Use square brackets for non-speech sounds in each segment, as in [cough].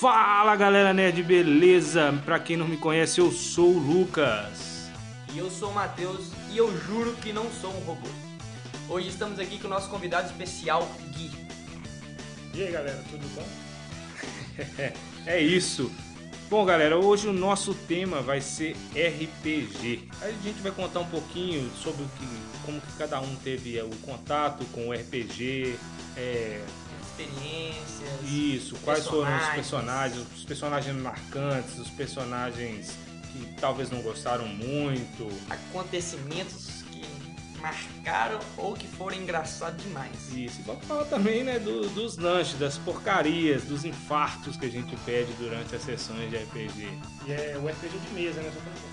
Fala galera nerd, beleza? Pra quem não me conhece, eu sou o Lucas. E eu sou o Matheus e eu juro que não sou um robô. Hoje estamos aqui com o nosso convidado especial, Gui. E aí galera, tudo bom? [laughs] é isso. Bom galera, hoje o nosso tema vai ser RPG. A gente vai contar um pouquinho sobre o que, como que cada um teve o contato com o RPG, é, experiências. Isso, quais foram os personagens, os personagens marcantes, os personagens que talvez não gostaram muito. Acontecimentos marcaram ou que foram engraçados demais. Isso, igual falar também, né, do, dos lanches, das porcarias, dos infartos que a gente pede durante as sessões de RPG. E é o RPG de mesa, né?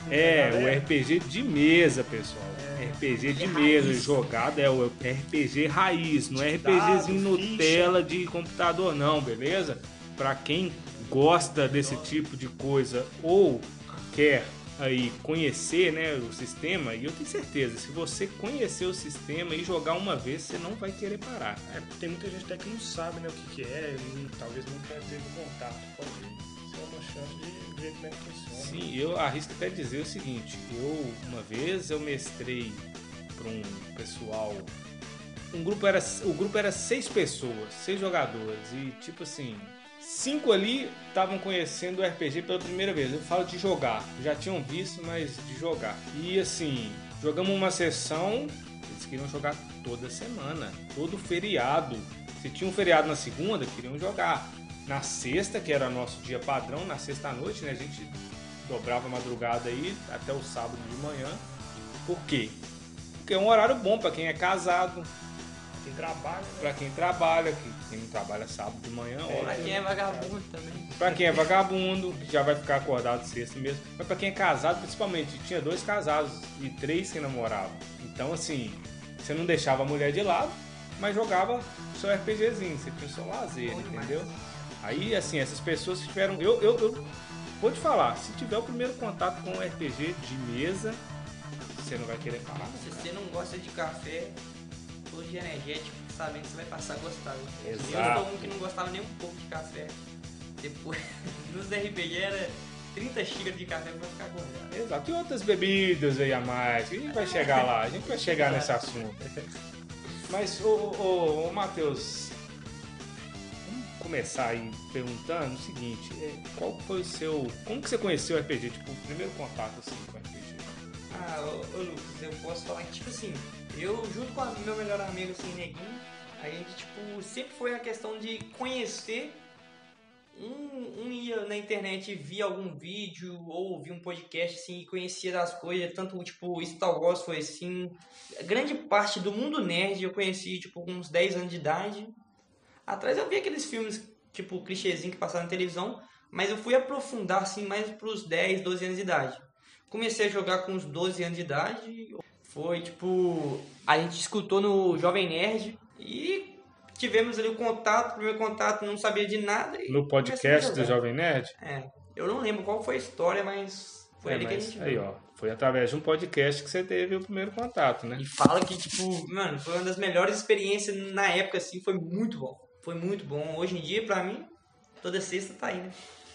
É, o RPG de mesa, pessoal. É. RPG de mesa, raiz. jogado é o RPG raiz, não é RPGzinho Nutella de computador não, beleza? Para quem gosta desse tipo de coisa ou quer aí conhecer né, o sistema, e eu tenho certeza, se você conhecer o sistema e jogar uma vez, você não vai querer parar. É, tem muita gente até que não sabe né, o que, que é, e talvez nunca teve contato. Pode ser uma chance de ver como é que funciona. Sim, eu arrisco até dizer o seguinte, eu uma vez eu mestrei para um pessoal. Um grupo era, o grupo era seis pessoas, seis jogadores, e tipo assim, cinco ali estavam conhecendo o RPG pela primeira vez. Eu falo de jogar, já tinham visto, mas de jogar. E assim, jogamos uma sessão, eles queriam jogar toda semana, todo feriado. Se tinha um feriado na segunda, queriam jogar. Na sexta, que era nosso dia padrão, na sexta noite, né, a gente dobrava a madrugada aí até o sábado de manhã. Por quê? Porque é um horário bom para quem é casado, quem trabalha. Pra quem trabalha, que quem não trabalha sábado de manhã, é, Pra quem é vagabundo também. Pra quem é vagabundo, que já vai ficar acordado sexta mesmo. Mas pra quem é casado, principalmente, tinha dois casados e três que namoravam. Então, assim, você não deixava a mulher de lado, mas jogava o seu RPGzinho, você tinha o seu lazer, Bom entendeu? Demais. Aí, assim, essas pessoas que tiveram. Eu, eu, eu vou te falar, se tiver o primeiro contato com um RPG de mesa, você não vai querer falar. Se você não gosta de café, de energético, sabendo que você vai passar a gostar. Exato. Eu sou um que não gostava nem um pouco de café. Depois, [laughs] nos RPG era 30 xícaras de café pra ficar acordado. Exato. E outras bebidas aí a mais. A gente vai chegar lá, a gente vai chegar nesse assunto. Mas, ô, ô, ô Matheus, vamos começar aí perguntando o seguinte, é, qual foi o seu. Como que você conheceu o RPG? Tipo, o primeiro contato assim com o RPG? Ah, ô, ô Lucas, eu posso falar que, tipo assim, eu, junto com o meu melhor amigo, assim, Neguinho, a gente, tipo, sempre foi a questão de conhecer. Um, um ia na internet via algum vídeo ou ouvia um podcast, assim, e conhecia das coisas. Tanto, tipo, Star Wars foi assim. Grande parte do mundo nerd eu conheci, tipo, com uns 10 anos de idade. Atrás eu via aqueles filmes, tipo, clichêzinho que passavam na televisão. Mas eu fui aprofundar, assim, mais pros 10, 12 anos de idade. Comecei a jogar com uns 12 anos de idade. Foi tipo. A gente escutou no Jovem Nerd e tivemos ali o contato, o primeiro contato, não sabia de nada. no podcast do Jovem Nerd? É. Eu não lembro qual foi a história, mas foi é, ali que a gente Aí, viu. ó. Foi através de um podcast que você teve o primeiro contato, né? E fala que, tipo, mano, foi uma das melhores experiências na época, assim, foi muito bom. Foi muito bom. Hoje em dia, pra mim, toda sexta tá aí, né?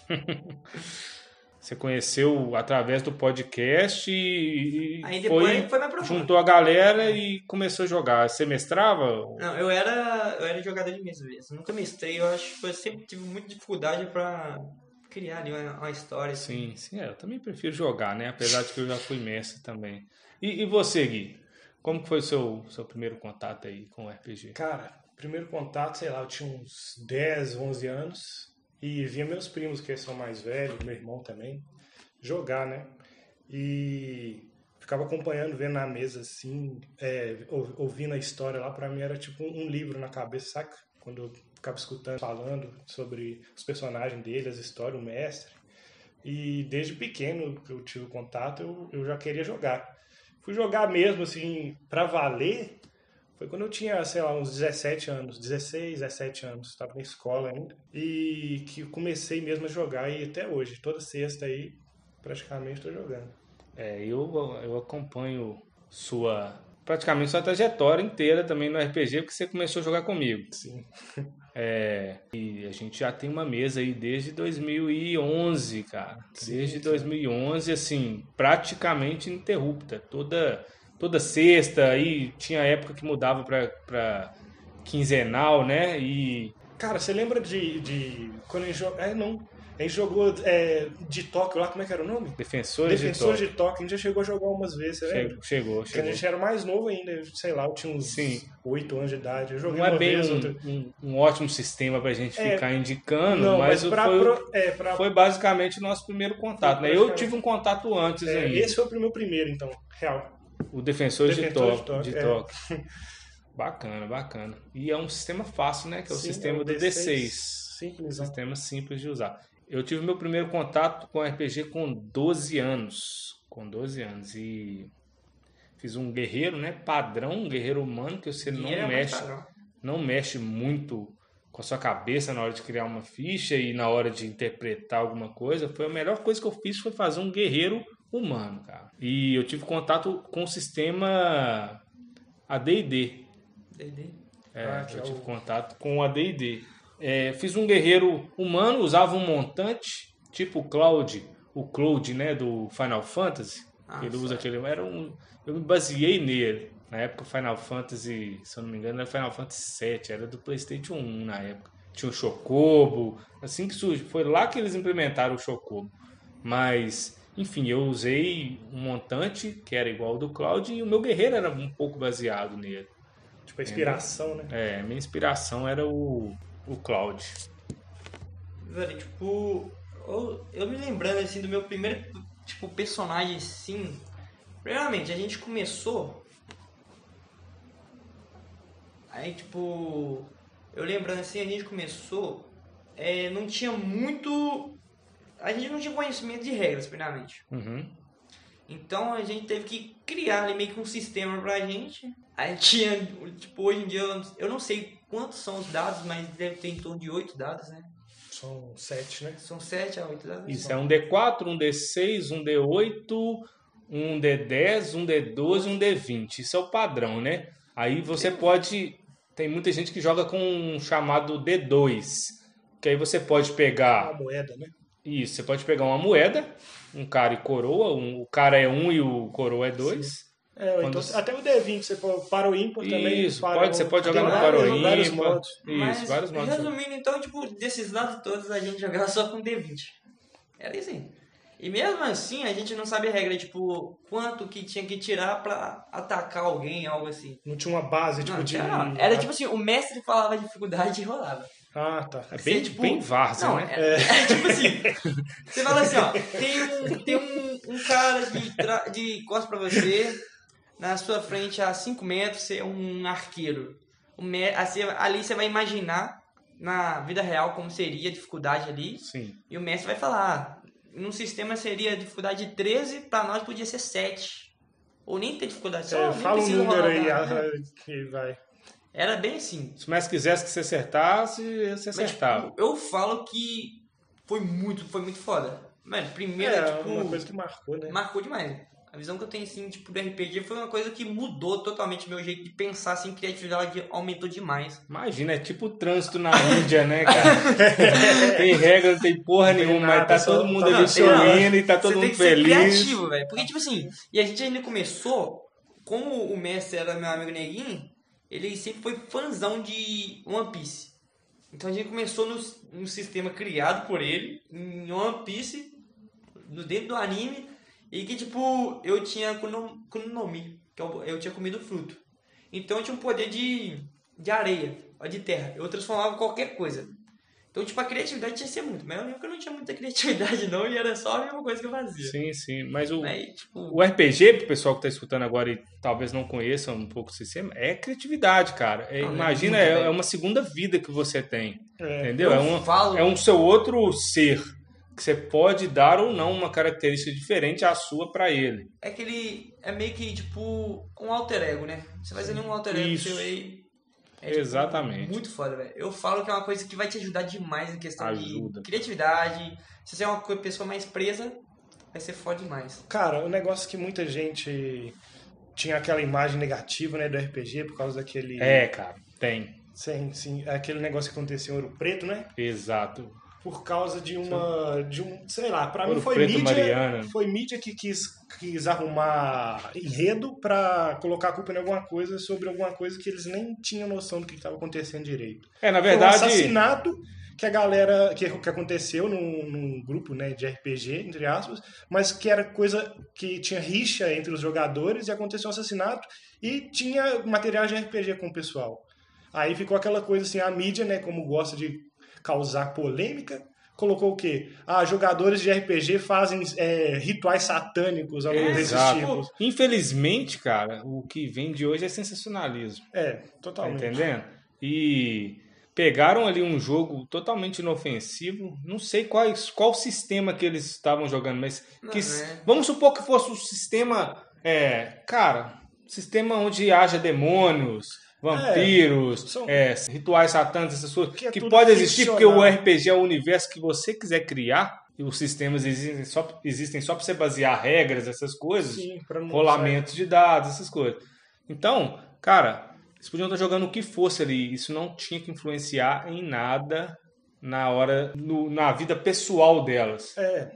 [laughs] Você conheceu através do podcast e, Aí depois foi, foi juntou a galera e começou a jogar. Você mestrava? Não, eu era, eu era jogador de mesa mesmo. Nunca mestrei, eu acho que eu sempre tive muita dificuldade para criar ali uma, uma, história. Assim. Sim, sim, é, eu também prefiro jogar, né? Apesar de que eu já fui mestre também. E, e você, Gui? Como foi o seu, seu primeiro contato aí com o RPG? Cara, primeiro contato, sei lá, eu tinha uns 10, 11 anos. E via meus primos, que são mais velhos, meu irmão também, jogar, né? E ficava acompanhando, vendo na mesa assim, é, ouvindo a história lá, para mim era tipo um livro na cabeça, saca? Quando eu ficava escutando, falando sobre os personagens dele, as histórias, o mestre. E desde pequeno que eu tive contato, eu, eu já queria jogar. Fui jogar mesmo, assim, pra valer, foi quando eu tinha, sei lá, uns 17 anos, 16, 17 anos, estava na escola ainda, e que comecei mesmo a jogar e até hoje, toda sexta aí, praticamente estou jogando. É, eu, eu acompanho sua, praticamente sua trajetória inteira também no RPG, porque você começou a jogar comigo. Sim. [laughs] É, e a gente já tem uma mesa aí desde 2011, cara. Desde 2011, assim, praticamente ininterrupta. Toda, toda sexta, aí tinha época que mudava pra, pra quinzenal, né? E Cara, você lembra de. de quando a gente jogou. É, não. A gente jogou é, de Tóquio lá, como é que era o nome? defensores, Defensores de de Tóquio. A gente já chegou a jogar umas vezes, você lembra? Chegou, chegou. Porque a gente era mais novo ainda, sei lá, eu tinha uns Sim. 8 anos de idade. Eu joguei Não é bem vez, um, outra. um- um ótimo sistema pra gente É. ficar indicando, Não, mas, mas pra, foi, pro- é, pra foi basicamente o nosso primeiro contato. Né? Eu tive um contato antes é, ainda. esse foi o meu primeiro, então, real. O Defensores de Defensores de Tóquio. De Tóquio, é. [laughs] Bacana, bacana. E é um sistema fácil, né? Que é o Sim, sistema é o do D6. D6. Simples, Um sistema simples de usar. Eu tive meu primeiro contato com RPG com 12 anos. Com 12 anos. E fiz um guerreiro, né? Padrão, um guerreiro humano, que você não é mexe padrão. não mexe muito com a sua cabeça na hora de criar uma ficha e na hora de interpretar alguma coisa. Foi a melhor coisa que eu fiz foi fazer um guerreiro humano, cara. E eu tive contato com o sistema AD&D. D&D. É, Ah, eu é tive o- contato com o AD&D. É, fiz um guerreiro humano, usava um montante, tipo o Cloud, o Cloud, né, do Final Fantasy. Ah, ele usa aquele, era um, eu me baseei nele. Na época Final Fantasy, se eu não me engano, era Final Fantasy VII, era do PlayStation 1 na época. Tinha o Chocobo, assim que surgiu, foi lá que eles implementaram o Chocobo. Mas, enfim, eu usei um montante que era igual ao do Cloud e o meu guerreiro era um pouco baseado nele. Tipo, a inspiração, né? É, minha inspiração era o, o Cloud. Velho, tipo, eu, eu me lembrando assim do meu primeiro tipo personagem assim. Primeiramente, a gente começou. Aí tipo. Eu lembrando assim, a gente começou. é, não tinha muito. A gente não tinha conhecimento de regras, primeiramente. Uhum. Então a gente teve que criar ali meio que um sistema pra gente. Aí tinha, tipo, hoje em dia eu não- sei quantos são os dados, mas deve ter em torno de oito dados, né? São sete, né? São sete a oito dados. Isso é um D4, um D6, um D8, um D10, um D12 e um D20. Isso é o padrão, né? Aí você pode. Tem muita gente que joga com um chamado D2. Que aí você pode A pegar. moeda, né? Isso, você pode pegar uma moeda, um cara e coroa. um- o cara é um e o coroa é dois. É, Quando- então, até o D20, você pode, para o ímpar também. Isso, para pode, o- você pode jogar no vários- para o vários ímpar. modos. Isso, Mas, vários modos. resumindo, então, tipo, desses lados todos a gente jogava só com D20. Era isso aí. E mesmo assim, a gente não sabia a regra, tipo, quanto que tinha que tirar pra atacar alguém, algo assim. Não tinha uma base, tipo, Não, de... tinha não. Era tipo assim, o mestre falava a dificuldade e rolava. Ah, tá. É bem, Você, tipo, bem várzea, Não, né? é, é tipo assim, você fala assim, ó, tem um, tem um, um cara de, tra- de costas pra você, na sua frente a 5 metros, você é um arqueiro. O me, assim, ali você vai imaginar, na vida real, como seria a dificuldade ali, Sim. e o mestre vai falar, num sistema seria dificuldade 13, pra nós podia ser 7. Ou nem ter dificuldade, só É, fala um número aí ah, que vai. Era bem assim. Se o mestre quisesse que você acertasse, você Mas, acertava. tipo, eu falo que foi muito, foi muito foda. Mano, primeiro, É, tipo, uma coisa que marcou, né? marcou demais. A visão que eu tenho, assim, tipo, do RPG foi uma coisa que mudou totalmente meu jeito de pensar, assim, criatividade aumentou demais. Imagina, é tipo o trânsito na Índia, né, cara? [laughs] tem regra, não tem porra tem nenhuma, nada, mas tá só- todo mundo tá- ali sorrindo e tá todo tem mundo que ser feliz. criativo, velho. Porque, tipo assim, e a gente ainda começou, como o mestre era meu amigo Neguinho, ele sempre foi fãzão de One Piece. Então a gente começou no, no sistema criado por ele, em One Piece, no dentro do anime, e que, tipo, eu tinha Kuno- Kunomi, que eu, eu tinha comido fruto. Então eu tinha um poder de, de areia, de terra. Eu transformava qualquer coisa. Então, tipo, a criatividade tinha que ser muito. Mas eu lembro que eu não tinha muita [laughs] criatividade, não, e era só a mesma coisa que eu fazia. Sim, sim. Mas o, Aí, tipo, o RPG, pro pessoal que tá escutando agora e talvez não conheça um pouco o sistema, é criatividade, cara. É, Não, é imagina, é, é uma segunda vida que você tem. É. Entendeu? Eu É, uma, falo- é um seu outro ser. Que você pode dar ou não uma característica diferente à sua pra ele. é que ele é meio que, tipo, um alter ego, né? Você vai fazer um alter ego Isso. seu aí. É, tipo, Exatamente. Muito foda, velho. Eu falo que é uma coisa que vai te ajudar demais em questão Ajuda. de criatividade. Se você é uma pessoa mais presa, vai ser foda demais. Cara, o negócio que muita gente tinha aquela imagem negativa, né, do RPG por causa daquele É, cara, tem. Sim, sim. Aquele negócio que aconteceu em Ouro Preto, né? Exato. Por causa de uma. de um. Sei lá, pra Ouro mim foi Preto, mídia. Mariana. Foi mídia que quis, quis arrumar enredo pra colocar a culpa em alguma coisa sobre alguma coisa que eles nem tinham noção do que estava acontecendo direito. É, na Foi um verdade. assassinato que a galera. que, que aconteceu num, num grupo né, de RPG, entre aspas, mas que era coisa que tinha rixa entre os jogadores e aconteceu um assassinato e tinha material de RPG com o pessoal. Aí ficou aquela coisa assim, a mídia, né, como gosta de causar polêmica, colocou o quê? Ah, jogadores de RPG fazem é, rituais satânicos ao longo desses Exato. tipos. Infelizmente, cara, o que vem de hoje é sensacionalismo. É, Tá totalmente. entendendo? E pegaram ali um jogo totalmente inofensivo. Não sei quais, qual sistema que eles estavam jogando, mas que, é. vamos supor que fosse um sistema, é, cara, sistema onde haja demônios, vampiros, são- é, rituais satânicos, essas coisas, Que é que pode existir porque o. RPG é o universo que você quiser criar. E os sistemas existem só, existem só para você basear regras, essas coisas Sim, pra não rolamento de dados, essas coisas. Então, cara, eles podiam estar jogando o que fosse ali. Isso não tinha que influenciar em nada na hora, no- na vida pessoal delas. É.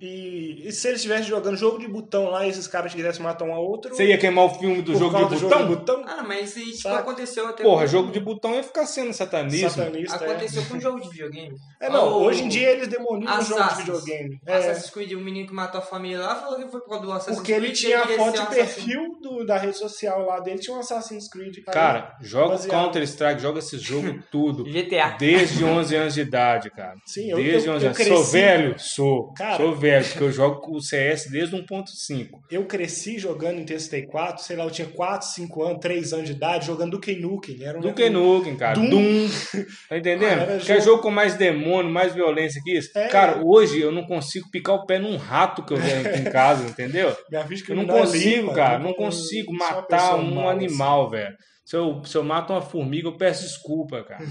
E, e se eles estivessem jogando jogo de botão lá e esses caras quisessem matar um ao outro. Você ia queimar o filme do jogo de do botão? jogo de botão? Ah, mas isso tipo, aconteceu até Porra, com... jogo de botão ia ficar sendo satanismo. Satanista. é. Aconteceu com jogo de videogame. É, não, hoje em dia eles demonizam jogos de Assassins. videogame. É, Assassin's Creed, o menino que matou a família lá falou que foi por causa do Assassin's porque ele Creed. tinha a foto de um perfil do- da rede social lá dele, tinha um Assassin's Creed. Aí, Cara, joga. Counter-Strike, joga esse jogo tudo. [laughs] GTA. Desde 11 anos de idade, cara. Sim, eu- desde eu- 11 eu anos. cresci- Sou velho? Sou. Cara. Sou velho, porque eu jogo o CS desde 1.5. Eu cresci jogando em TST4, sei lá, eu tinha 4, 5 anos, 3 anos de idade, jogando Duke Nukem. Era um Duke Nukem, cara. Doom. Doom. [laughs] Tá entendendo? Ah, Quer jogo- jogo com mais demônio, mais violência que isso? É. Cara, hoje eu não consigo picar o pé num rato que eu vejo aqui em [laughs] casa, entendeu? Minha Eu não é consigo, limpa, cara. eu Não consigo matar um mal, animal, velho. Se eu, se eu mato uma formiga, eu peço desculpa, cara.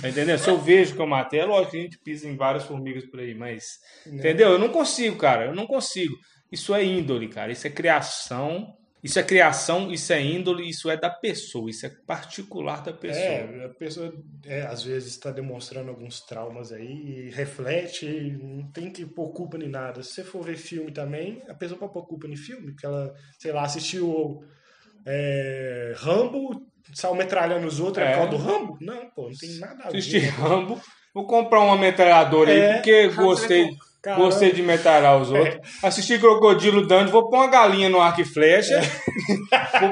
Tá entendendo? Se eu vejo que eu matei, é lógico que a gente pisa em várias formigas por aí, mas. Né? Entendeu? Eu não consigo, cara. Eu não consigo. Isso é índole, cara. Isso é criação. Isso é criação, isso é índole, isso é da pessoa, isso é particular da pessoa. É, a pessoa é, às vezes está demonstrando alguns traumas aí, reflete, não tem que pôr culpa em nada. Se você for ver filme também, a pessoa pode pôr culpa em filme, porque ela, sei lá, assistiu é, Rambo, saiu metralhando os outros, é. É. por causa do Rambo? Não, pô, não tem nada a ver. Assistir Rambo. Vou comprar uma metralhadora aí, É. porque Rambo gostei, é. Caramba. gostei de metralhar os outros. Assistir Crocodilo Dante, vou pôr uma galinha no arco e flecha.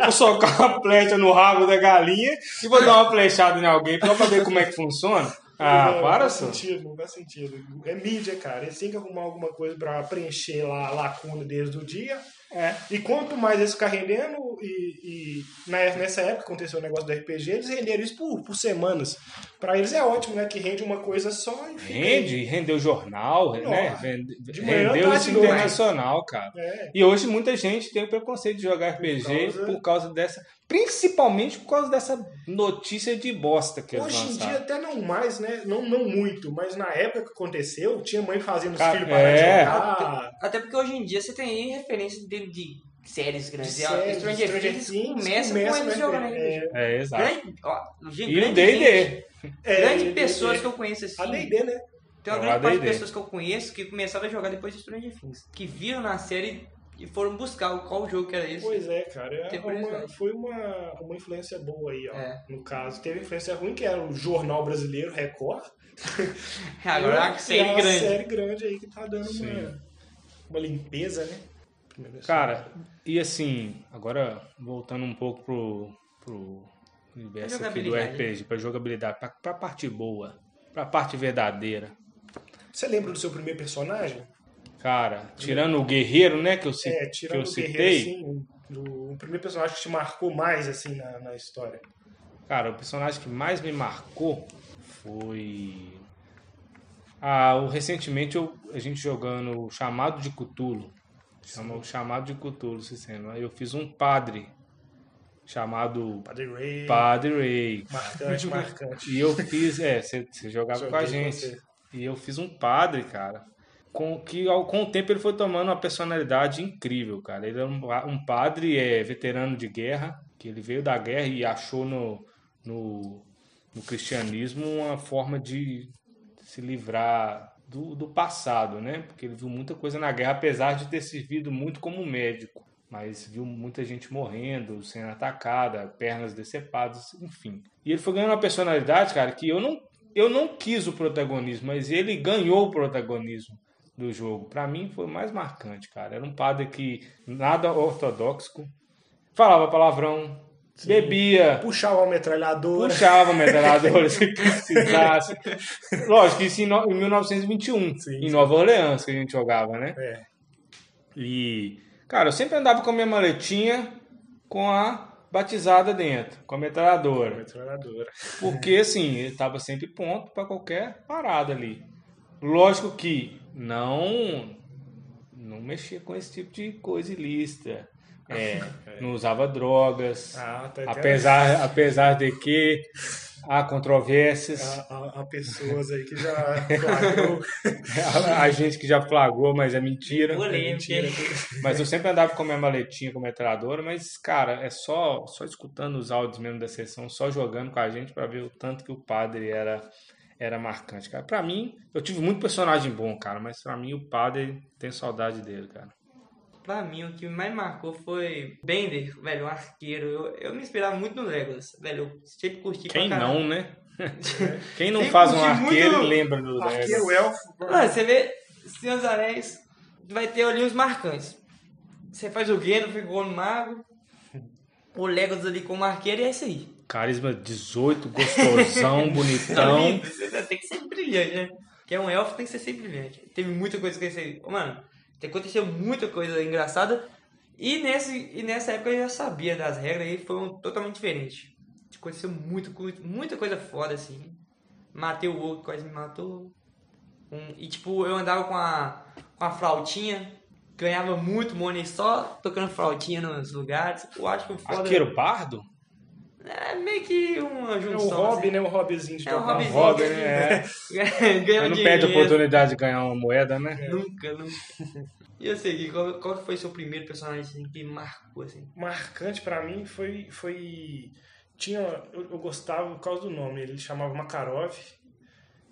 vou socar uma flecha no rabo da galinha e vou dar uma flechada em alguém pra ver como é que funciona. Ah, não, para, Não faz só. sentido, não faz sentido. É mídia, cara. Eles têm que arrumar alguma coisa pra preencher lá a lacuna desde o dia. É. E quanto mais eles ficar rendendo, e, e na- nessa época aconteceu o negócio do RPG, eles renderam isso por, por semanas. Pra eles é ótimo, né? Que rende uma coisa só e fica aí. Rende, rendeu jornal, né? Vende- Rendeu isso internacional, cara. É. E hoje muita gente tem o preconceito de jogar RPG causa- por causa dessa. Principalmente por causa dessa notícia de bosta que Hoje em dia até não mais, né? Não, não muito, mas na época que aconteceu, tinha mãe fazendo os filhos parar é. de jogar. Até porque hoje em dia você tem referência de, de séries grandes. De séries, Stranger, Stranger Things Things começa, começa com eles no jogando RPG. RPG. É, exato. Grande, ó, gente, E o grande D&D. É, Grandes D&D. pessoas que eu conheço assim. A D&D, né? Tem uma É, grande parte de pessoas que eu conheço que começaram a jogar depois de Stranger Things. Que viram na série e foram buscar qual jogo que era esse. Pois é, cara. É uma- foi uma, uma influência boa aí, ó. É. No caso, teve influência ruim, que era o Jornal Brasileiro, Record. [laughs] Agora E a série é uma grande. série grande aí que tá dando Sim. uma, uma limpeza, né? Primeiro Cara, e assim, agora voltando um pouco pro, pro universo aqui do. RPG, pra jogabilidade, pra, pra parte boa, pra parte verdadeira. Você lembra do seu primeiro personagem? Cara, tirando o guerreiro, né, que eu, ci- É, que tirando eu o citei, Guerreiro, assim, o, o- o primeiro personagem que te marcou mais, assim, na, na história. cara, o personagem que mais me marcou foi. Ah, o, recentemente eu, a gente jogando o Chamado de Cthulhu. Chama o Chamado de Cthulhu, sistema. Eu fiz um padre chamado Padre Ray, Padre Ray. marcante, [laughs] marcante. E eu fiz, é, você, jogava Joguei com a gente. você. E eu fiz um padre, cara. Com, que ao, com o tempo ele foi tomando uma personalidade incrível, cara. Ele é um, um padre é, veterano de guerra, que ele veio da guerra e achou no, no, no cristianismo uma forma de se livrar do, do passado, né? Porque ele viu muita coisa na guerra, apesar de ter servido muito como médico. Mas viu muita gente morrendo, sendo atacada, pernas decepadas, enfim. E ele foi ganhando uma personalidade, cara, que eu não, eu não quis o protagonismo, mas ele ganhou o protagonismo do jogo. Para mim foi o mais marcante, cara. Era um padre que nada ortodoxo, falava palavrão, Sim. bebia, puxava a metralhadora, puxava a metralhadora se [laughs] precisasse. Lógico, isso em, no, em 1921, sim, em Nova Orleans que a gente jogava, né? É. E, cara, eu sempre andava com a minha maletinha com a batizada dentro, com a metralhadora. metralhadora. Porque, assim, ele tava sempre pronto para qualquer parada ali. Lógico que não não mexia com esse tipo de coisa ilícita. É, [laughs] não usava drogas. Ah, tá apesar, apesar de que há controvérsias. Há, há, há pessoas aí que já flagrou. [laughs] há, gente que já flagrou, mas é mentira. É mentira. Mas eu sempre andava com a minha maletinha, com a metralhadora, mas, cara, é só, só escutando os áudios mesmo da sessão, só jogando com a gente para ver o tanto que o padre era era marcante, cara. Pra mim, eu tive muito personagem bom, cara, mas pra mim o padre tem saudade dele, cara. Pra mim, o que mais marcou foi Bender, velho, o arqueiro. Eu, eu me inspirava muito no Legolas, velho. Eu sempre curti [laughs] Quem não, né? Quem não faz um arqueiro muito... lembra do Legolas. Arqueiro elfo. Mano, você vê Senhor dos Anéis, vai ter ali os marcantes. Você faz o Gandalf ficou no mago, o Legolas ali como arqueiro e é isso aí. Carisma 18, gostosão, [laughs] bonitão. tem que ser brilhante, né? Que é um elfo, tem que ser sempre brilhante. Teve muita coisa que eu Mano, aconteceu muita coisa engraçada. E, nesse, e nessa época eu já sabia das regras e foi um, totalmente diferente. Aconteceu muito, muita coisa foda, assim. Matei o outro, quase me matou. Um, e tipo, eu andava com a, com a flautinha, ganhava muito money só tocando flautinha nos lugares. Eu acho que foda. Arqueiro bardo? É meio que uma junção. É um hobby, assim. né? Um hobbyzinho de é um hobbyzinho. Um hobby, né? [laughs] É. Ganhar não perde a oportunidade de ganhar uma moeda, né? É. Nunca, nunca. E eu sei, qual, qual foi o seu primeiro personagem assim, que marcou, assim? Marcante pra mim foi... foi... Tinha... Eu, eu gostava por causa do nome. Ele chamava Makarov.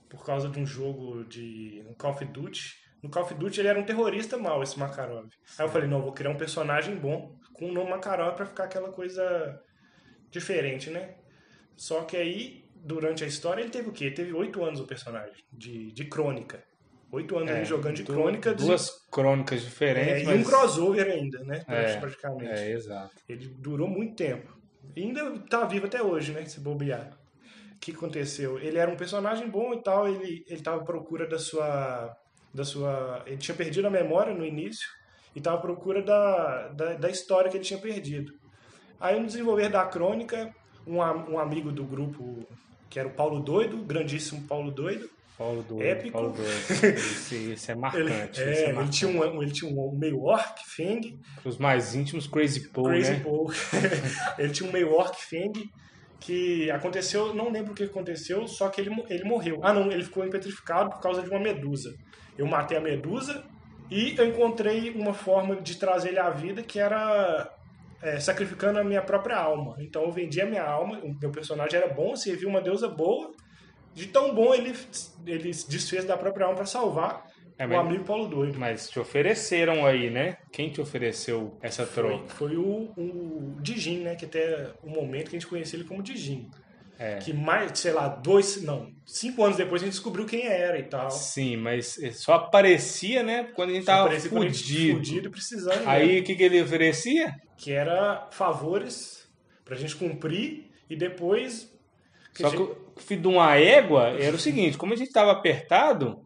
Por causa de um jogo de... Um Call of Duty. No Call of Duty ele era um terrorista mau, esse Makarov. Aí eu falei, não, vou criar um personagem bom com o nome Makarov pra ficar aquela coisa diferente, né? Só que aí, durante a história, ele teve o quê? Ele teve oito anos o personagem, de, de crônica. Oito anos é, ele jogando de crônica. Duas de... crônicas diferentes. É, mas... E um crossover ainda, né? É, praticamente. É, exato. Ele durou muito tempo. E ainda tá vivo até hoje, né? Se bobear. O que aconteceu? Ele era um personagem bom e tal, ele, ele tava à procura da sua. Da sua. Ele tinha perdido a memória no início e tava à procura da, da, da história que ele tinha perdido. Aí no desenvolver da crônica, um, um amigo do grupo, que era o Paulo Doido, grandíssimo Paulo Doido, Paulo Doido. Épico. Paulo Doido. [laughs] Isso, é marcante. Ele, é, é marcante. ele, tinha um, ele tinha um meio orc, Feng. Os mais íntimos, Crazy Paul, Crazy né? Paul. [laughs] ele tinha um meio orc, Feng, que aconteceu, não lembro o que aconteceu, só que ele, ele morreu. Ah, não, ele ficou petrificado por causa de uma medusa. Eu matei a medusa e eu encontrei uma forma de trazer ele à vida que era é, sacrificando a minha própria alma. Então eu vendi a minha alma, o meu personagem era bom, servia uma deusa boa, de tão bom ele, ele desfez da própria alma para salvar é, o amigo Paulo Doido. Mas te ofereceram aí, né? Quem te ofereceu essa troca? Foi, foi o, o Dijin, né? Que até o momento que a gente conhecia ele como Dijin. É. Que mais, sei lá, dois, não, cinco anos depois a gente descobriu quem era e tal. Sim, mas só aparecia, né? Quando a gente só tava fudido. fudido e precisando. Aí o que, que ele oferecia? Que era favores pra gente cumprir e depois. Que só gente... que o filho de uma égua era o seguinte: como a gente tava apertado,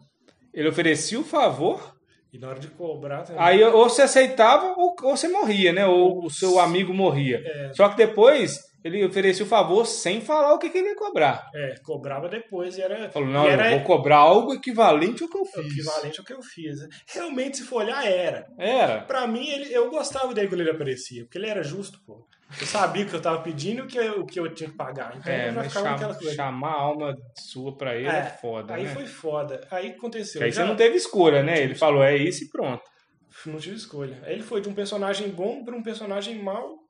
ele oferecia o favor. E na hora de cobrar também. Aí ou você aceitava ou, ou você morria, né? Ou o seu amigo morria. É. Só que depois ele oferecia o favor sem falar o que, que ele ia cobrar. É, cobrava depois e era. Falou, não, era, eu vou cobrar algo equivalente ao que eu fiz. Equivalente ao que eu fiz. Realmente, se for olhar, era. Era. Pra mim, ele, eu gostava dele quando ele aparecia, porque ele era justo, pô. Eu sabia o que eu tava pedindo e o que eu, o que eu tinha que pagar. Então é, eu mas chama, chamar a alma sua pra ele é, é foda. Aí né? foi foda. Aí aconteceu. aí já... você não teve escolha, né? Ele falou, é isso e pronto. Não tive escolha. Aí ele foi de um personagem bom pra um personagem mau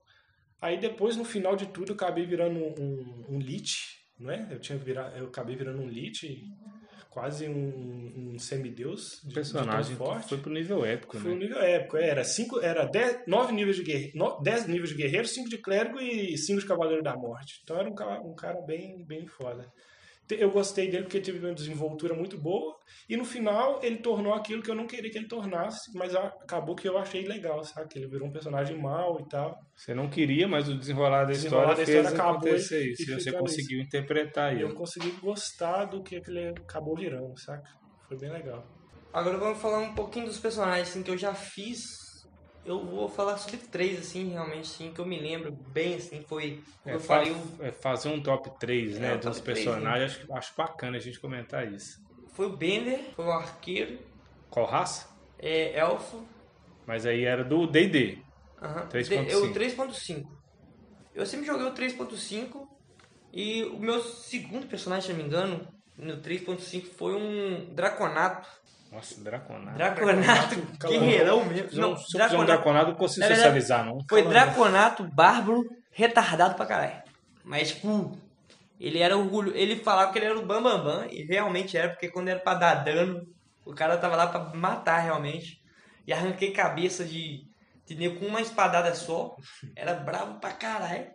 Aí depois, no final de tudo, eu acabei virando um, um, um lich. não é? Eu tinha virado, eu acabei virando um lit, quase um, um semideus de, personagem de forte. foi pro nível épico, Foi um né? nível épico, é, era cinco, era dez, nove níveis de guerreiro, dez níveis de guerreiro, cinco de clérigo e cinco de cavaleiro da morte. Então era um cara, um cara bem, bem foda. Eu gostei dele porque teve uma desenvoltura muito boa e no final ele tornou aquilo que eu não queria que ele tornasse, mas acabou que eu achei legal, sabe? Que ele virou um personagem mau e tal. Você não queria, mas o desenrolar da Desenrolar história fez história acabou acontecer e- isso. e você conseguiu interpretar E eu ele. consegui gostar do que ele acabou virando, saca? Foi bem legal. Agora vamos falar um pouquinho dos personagens assim, que eu já fiz. Eu vou falar sobre três, assim, realmente, assim, que eu me lembro bem, assim, foi. É, eu fa- falei, o- é fazer um top 3, É, né? dos três, personagens. Acho, acho bacana a gente comentar isso. foi o Bender, foi o arqueiro, Qual raça? é, elfo, Mas aí era do D&D. aham, 3.5. de- eu 3.5. Eu sempre joguei o 3.5 e o meu segundo personagem, se não me engano, no 3.5 foi um Draconato. Nossa, Draconato. Draconato, guerreirão mesmo. Se não, Não, se um Draconato. Draconato, eu não verdade, socializar, não. Foi Calma. Draconato bárbaro, retardado pra caralho. Mas, tipo, ele era orgulho. Ele falava que ele era o Bambambam, Bam, Bam, e realmente era, porque quando era pra dar dano, o cara tava lá pra matar realmente. E arranquei cabeça de, de nego com uma espadada só. Era bravo pra caralho.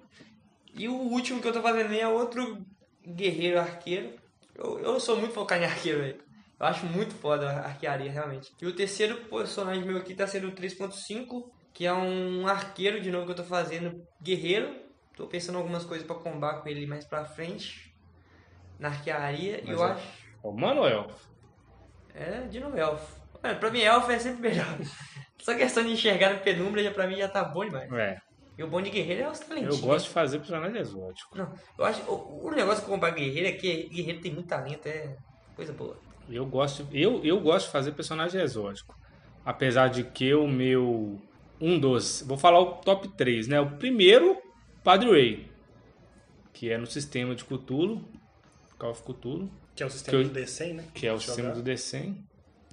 E o último que eu tô fazendo aí é outro guerreiro arqueiro. Eu, eu sou muito focado em arqueiro, velho. Eu acho muito foda a arquearia, realmente. E o terceiro personagem meu aqui tá sendo o 3.5, que é um arqueiro de novo que eu tô fazendo, guerreiro. Tô pensando em algumas coisas pra combar com ele mais pra frente. Na arquearia. E eu é- acho. O Manuel. É, de novo, elfo. Mano, pra mim, elfo é sempre melhor. [laughs] Só questão de enxergar na penumbra já pra mim já tá bom demais. É. E o bom de guerreiro é os talentinhos. Eu gosto de fazer personagem exótico. Não, eu acho. O, o negócio com comprar guerreiro é que guerreiro tem muito talento, é coisa boa. Eu gosto, eu, eu gosto de fazer personagem exótico. Apesar de que o meu. Um dos. Vou falar o top 3, né? O primeiro, Padre Ray. Que é no sistema de Cthulhu. Call of Cthulhu. Que é o sistema eu- do D100, né? que é o Jogar. sistema do D100,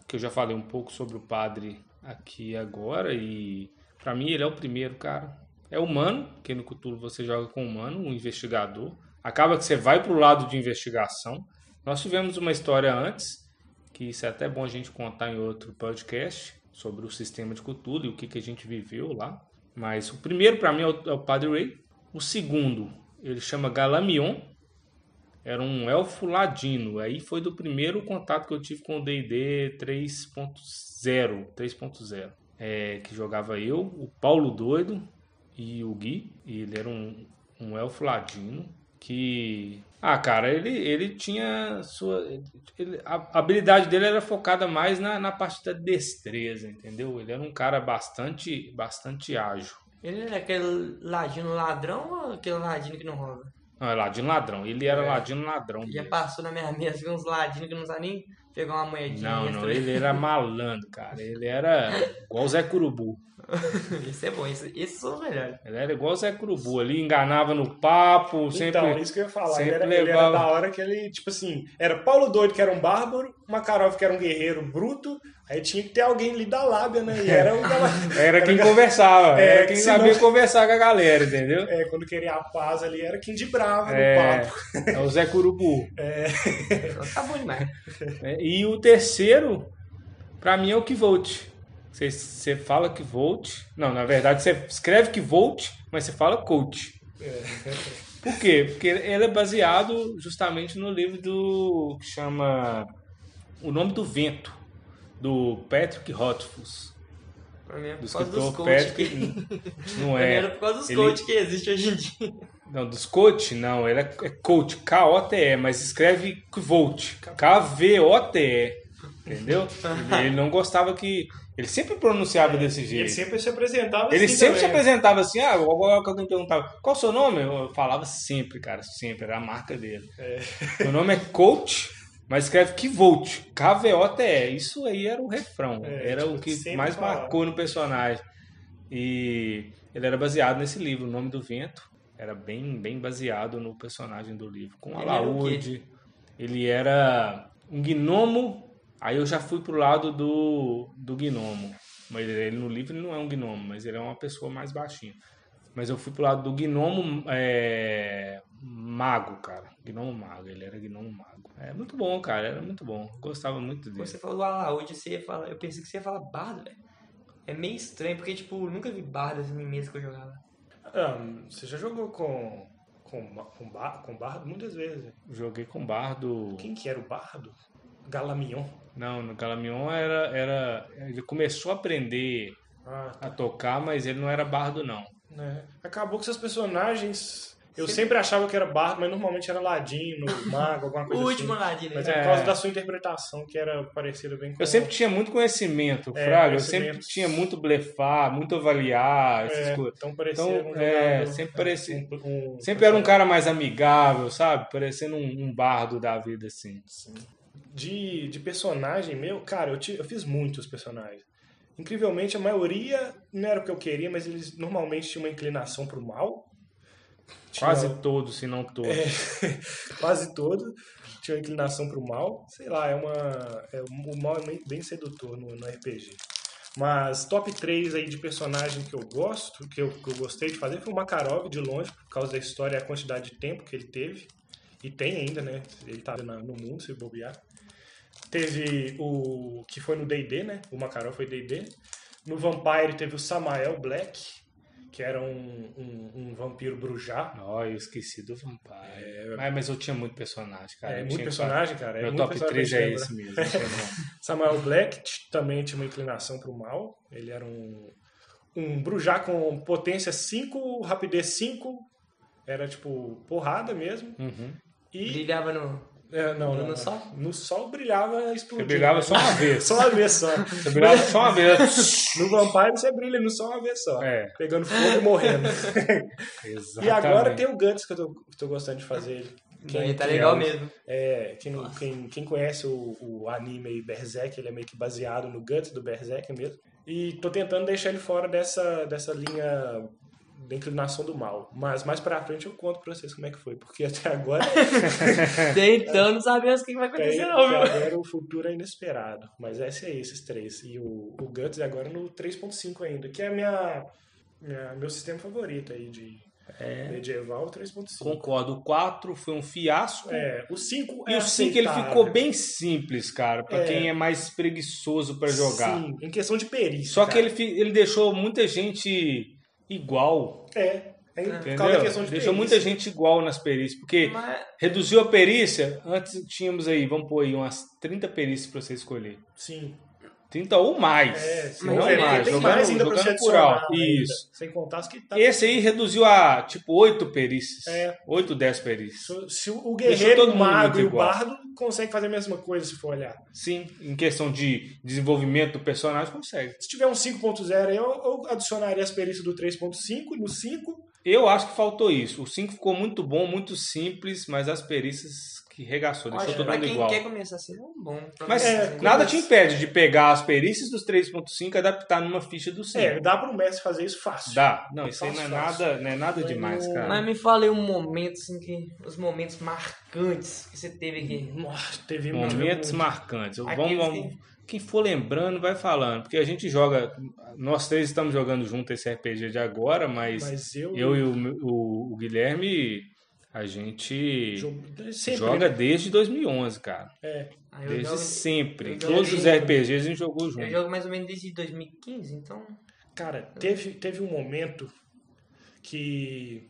que eu já falei um pouco sobre o padre aqui agora e pra mim ele é o primeiro, cara. É humano, que no Cthulhu você joga com humano, um investigador. Acaba que você vai pro lado de investigação. Nós tivemos uma história antes, que isso é até bom a gente contar em outro podcast, sobre o sistema de Cthulhu e o que, que a gente viveu lá. Mas o primeiro pra mim é o, é o Padre Ray. O segundo, ele chama Galamion, era um elfo ladino. Aí foi do primeiro contato que eu tive com o D&D 3.0, 3.0, é, que jogava eu, o Paulo Doido e o Gui. E ele era um, um elfo ladino que... Ah, cara, ele, ele tinha sua... ele- a habilidade dele era focada mais na, na parte da destreza, entendeu? Ele era um cara bastante, bastante ágil. Ele era aquele ladino ladrão ou aquele ladino que não rouba? Não, é ladino ladrão. Ele era É. ladino ladrão. Já passou na minha [laughs] mesa, uns ladinos que não sabe nem pegar uma moedinha Não, extra. não, ele era malandro, cara. Ele era igual o Zé Curubu. [laughs] Isso é bom, isso, esses são os melhores. Ele era igual o Zé Curubu. Ali enganava no papo, sempre. Então, isso que eu ia falar. Ele era, ele era levava- da hora que ele, tipo assim, era Paulo Doido, que era um bárbaro, Makarov, que era um guerreiro bruto, aí tinha que ter alguém ali da lábia, né? E era o gala- [laughs] Era quem conversava, É, era quem senão- sabia conversar com a galera, entendeu? É, quando queria a paz ali, era quem de brava É, no papo. é o Zé Curubu. Então [laughs] tá bom demais. É, E o terceiro, pra mim, é o Kivolt. Você, você fala Kivolt. Não, na verdade, você escreve Kivolt, mas você fala coach. Por quê? Porque ele é baseado justamente no livro do. que chama. O Nome do Vento, do Patrick Rothfuss. Pra mim é Do por causa dos escritor Patrick. que... Não [laughs] é. era por causa dos Ele- coaches que existem hoje em dia. Não, dos coach, não, ele é, é coach, K-O-T-E, mas escreve Kvolt, K-V-O-T-E, entendeu? Ele, ele não gostava que. Ele sempre pronunciava desse E ele jeito. sempre se apresentava Ele assim sempre se também. apresentava assim, ah, quando alguém perguntava, qual o seu nome? Eu falava sempre, cara, sempre, era a marca dele. Meu nome é Coach, mas escreve Kvolt, K-V-O-T-E. Isso aí era o refrão, É, era tipo, o que mais falava. marcou no personagem. E ele era baseado nesse livro, O Nome do Vento. Era bem, bem baseado no personagem do livro. Com alaúde. Ele era um gnomo. Aí eu já fui pro lado do, do gnomo. Mas ele no livro ele não é um gnomo, mas ele é uma pessoa mais baixinha. Mas eu fui pro lado do gnomo é, mago, cara. Gnomo mago, ele era gnomo mago. É muito bom, cara, era muito bom. Gostava muito dele. Você falou Alaúde, você ia falar. Eu pensei que você ia falar bardo, velho. É meio estranho, porque, tipo, nunca vi bardo assim mesmo que eu jogava. Ah, você já jogou com, com, com, bar, com bardo muitas vezes. né? Joguei com bardo. Quem que era o bardo? Galamion. Não, no Galamion era, era. Ele começou a aprender Ah, a tocar, mas ele não era bardo, não. né? Acabou que seus personagens... Eu Sempre- sempre achava que era bardo, mas normalmente era ladino, [laughs] mago, alguma O coisa último assim. ladino. Mas né? é É. por causa da sua interpretação, que era parecida bem com... Eu sempre tinha muito conhecimento, É, Fraga. Eu sempre tinha muito blefar, muito avaliar, essas É, coisas. então parecia Então, um é, jogador, sempre parecia- um- um- Sempre era um cara mais amigável, sabe? Parecendo um, um bardo da vida, assim. de, de personagem meu, cara, eu, ti- eu fiz muitos personagens. Incrivelmente, a maioria não era o que eu queria, mas eles normalmente tinham uma inclinação pro mal. Tinha- Quase todos, se não todos. [laughs] quase todo tinha inclinação pro mal. Sei lá, é uma. É, o mal é bem- sedutor no, no RPG. Mas top 3 aí de personagem que eu gosto, que eu, que eu gostei de fazer, foi o Makarov, de longe, por causa da história e a quantidade de tempo que ele teve. E tem ainda, né? Ele tá no mundo, se bobear. Teve o que foi no D&D, né? O Makarov foi D&D. No Vampire teve o Samael Black, que era um, um, um vampiro brujá. Ó, eu esqueci do Vampire. Mas, mas eu tinha muito personagem, cara. É, Eu muito personagem, cara. É Meu muito top personagem 3 pra é esse mesmo. [laughs] Samuel Black também tinha uma inclinação para o mal. Ele era um, um brujá com potência 5, rapidez 5. Era tipo porrada mesmo. Uhum. E. Brilhava no. É, não, no não, não. sol? No sol brilhava explodindo. Você brilhava só uma vez. Só uma vez só. Você brilhava só uma vez. No Vampire você brilha no sol uma vez só. É. Pegando fogo e morrendo. Exatamente. e agora tem o Guts que eu tô, tô gostando de fazer ele. Aí tá quem legal é o- mesmo. É, quem, não- quem, quem conhece o, o anime aí, Berserk, ele é meio que baseado no Guts do Berserk mesmo. E tô tentando deixar ele fora dessa, dessa linha da inclinação do mal. Mas mais pra frente eu conto pra vocês como é que foi. Porque até agora, [laughs] Tentando não sabemos o que vai acontecer, até não, viu? agora o futuro é inesperado. Mas esse é esses três. E o, o Guts agora no 3.5 ainda, que é minha, minha- meu sistema favorito aí de medieval 3.5. Concordo. O 4 foi um fiasco. É, o 5 E é o 5 ele ficou bem simples, cara, pra É. quem é mais preguiçoso pra jogar. Sim, em questão de perícia. Só que cara. ele, fi- ele deixou muita gente igual, É, é por causa da entendeu? questão de Deixou perícia. muita gente igual nas perícias, porque Mas reduziu a perícia, antes tínhamos aí, vamos pôr aí umas 30 perícias pra você escolher. Sim. 30 ou mais. É, se não é, mais, tem jogando, mais ainda pra jogando alto. ainda. Isso. Sem contar as que tá. Esse aí reduziu a, tipo, 8 perícias. É. 8, 10 perícias. Se, se o guerreiro, o mago e o igual. bardo conseguem fazer a mesma coisa se for olhar. Sim, em questão de desenvolvimento do personagem, consegue. Se tiver um 5.0 aí, eu, eu adicionaria as perícias do 3.5 e no 5. Eu acho que faltou isso. O 5 ficou muito bom, muito simples, mas as perícias que regaçou, deixou Olha, todo mundo quem igual. quer começar assim, é um bom. Mas É, nada te impede de pegar as perícias dos 3.5 e adaptar numa ficha do 5. É, dá pro mestre fazer isso fácil. Dá. Não, isso aí não é Fácil, nada, não é nada Mas demais, não- cara. Mas me fala aí um momento, assim, que. Os momentos marcantes que você teve aqui. Nossa, teve Momentos muito. marcantes. Vamos, vamos- quem for lembrando, vai falando. Porque a gente joga. Nós três estamos jogando junto esse RPG de agora, mas, Mas eu. eu e o, o- o Guilherme, a gente sempre, joga né? desde 2011, cara. É. Aí eu Desde jogo, sempre. eu Todos os. RPGs a gente jogou eu junto. jogo mais ou menos desde 2015, então. Cara, teve, teve um momento que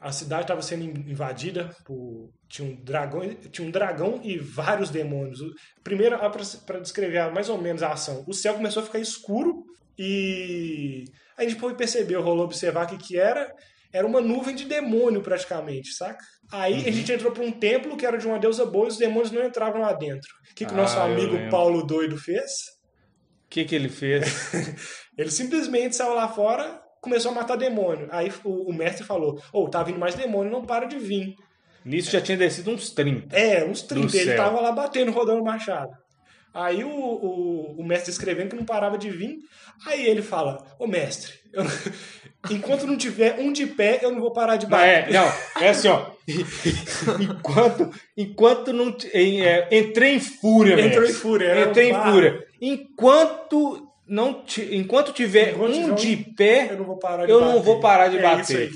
a cidade estava sendo invadida por tinha um dragão, tinha um dragão e vários demônios. Primeiro, para descrever mais ou menos a ação, o céu começou a ficar escuro e a gente foi perceber, rolou observar o que que era. Era uma nuvem de demônio praticamente, saca? Aí Uhum. a gente entrou para um templo que era de uma deusa boa e os demônios não entravam lá dentro. O que, que o nosso Ah, amigo. Paulo doido fez? O que, que ele fez? [laughs] Ele simplesmente saiu lá fora, começou a matar demônio. Aí o, o mestre falou: Ô, tá vindo mais demônio, não para de vir. Nisso já tinha descido uns 30. É, uns 30. Do Ele céu. tava lá batendo, rodando o machado. Aí o, o, o mestre escrevendo que não parava de vir. Aí ele fala: Ô mestre, eu- enquanto não tiver um de pé, eu não vou parar de Não, bater. é, não, é assim, ó. [laughs] enquanto, enquanto não. em- é, entrei em fúria, Entrou em fúria. Entrei em bardo. fúria. Enquanto não enquanto tiver Enquanto um tiver de pé, Eu não vou parar de bater. não vou parar de é bater.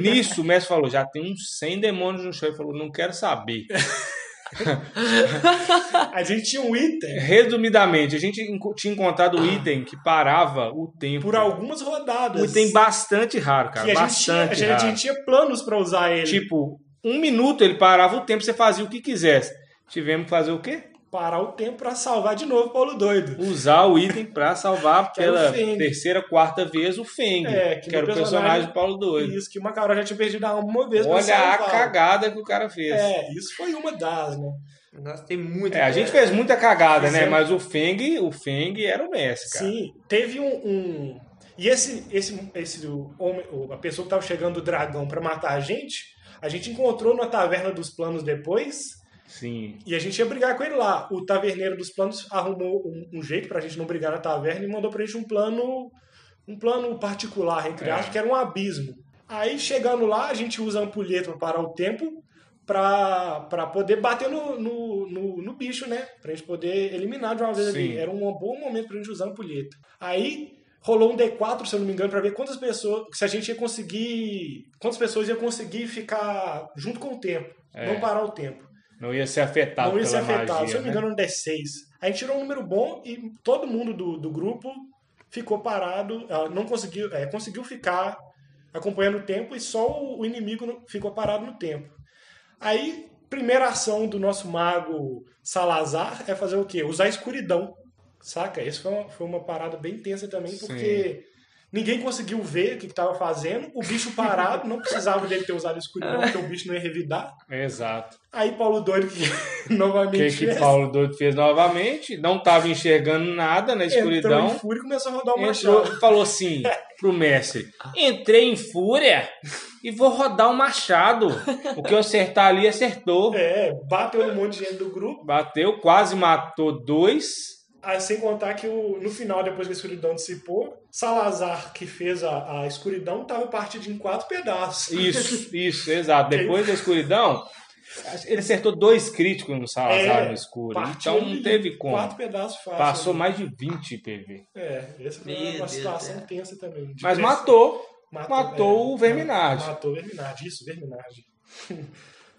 Nisso o mestre falou, já tem uns 100 demônios no chão. Ele falou, não quero saber. [laughs] [laughs] A gente tinha um item Resumidamente, a gente tinha encontrado o item que parava o tempo. por algumas rodadas. Um item bastante raro, cara. que gente, tinha, bastante gente, a raro. gente tinha planos pra usar ele. Tipo, um minuto ele parava o tempo, você fazia o que quisesse. Tivemos que fazer o quê? Parar o tempo pra salvar de novo o Paulo Doido. Usar o item pra salvar [laughs] o pela terceira, quarta vez o Feng. É, que que, era o personagem personagem- do Paulo Doido. Isso, que o Macaró já tinha perdido a alma uma vez Olha a cagada que o cara fez. É, É, isso foi uma das, né? Nossa, tem muito. a gente fez muita cagada, né? Mas o Feng, o Feng era o mestre, cara. Sim, teve um. um- E esse, esse, esse o homem, o- a pessoa que tava chegando do dragão pra matar a gente, a gente encontrou na taverna dos planos depois. Sim. E a gente ia brigar com ele lá. O taverneiro dos planos arrumou um, um jeito pra gente não brigar na taverna e mandou pra gente um plano um plano particular, entre É. aspas, que era um abismo. Aí, chegando lá, a gente usa a ampulheta pra parar o tempo pra, pra poder bater no, no, no, no bicho, né? Pra gente poder eliminar de uma vez ali. Sim. Era um bom momento pra gente usar a ampulheta. Aí, rolou um D4, se eu não me engano, pra ver quantas pessoas... Se a gente ia conseguir... Quantas pessoas ia conseguir ficar junto com o tempo. É. Não parar o tempo Não ia ser afetado não ia ser afetado. magia, Se eu não me né? engano, um D6. A gente tirou um número bom e todo mundo do, do grupo ficou parado, não conseguiu, é, conseguiu ficar acompanhando o tempo e só o, inimigo ficou parado no tempo. Aí, primeira ação do nosso mago Salazar é fazer o quê? Usar a escuridão. Saca? Isso foi uma, foi uma parada bem tensa também, porque ninguém conseguiu ver o que estava fazendo. O bicho parado, não precisava dele ter usado escuridão, porque o bicho não ia revidar. Exato. Aí Paulo Doido, que [laughs] O novamente que, que fez, Paulo Doido fez novamente? Não tava enxergando nada na entrou escuridão. em fúria e começou a rodar o Entrou, machado. falou assim pro mestre: Entrei em fúria e vou rodar o machado. O que eu acertar ali, acertou. É, bateu no monte de gente do grupo. Bateu, quase matou dois. Aí, sem contar que o- no final, depois que a escuridão dissipou, Salazar, que fez a, a escuridão, tava partido em quatro pedaços. Isso, [laughs] isso, exato. Depois da escuridão, ele acertou dois críticos no Salazar É, no escuro. Então não teve como. Quatro pedaços fácil. Passou né? mais de 20 PV. É, essa foi Meu uma Deus, situação é. tensa também. de Mas matou. Matou, matou o Verminardi. Matou o Verminardi, isso, Verminardi. [laughs]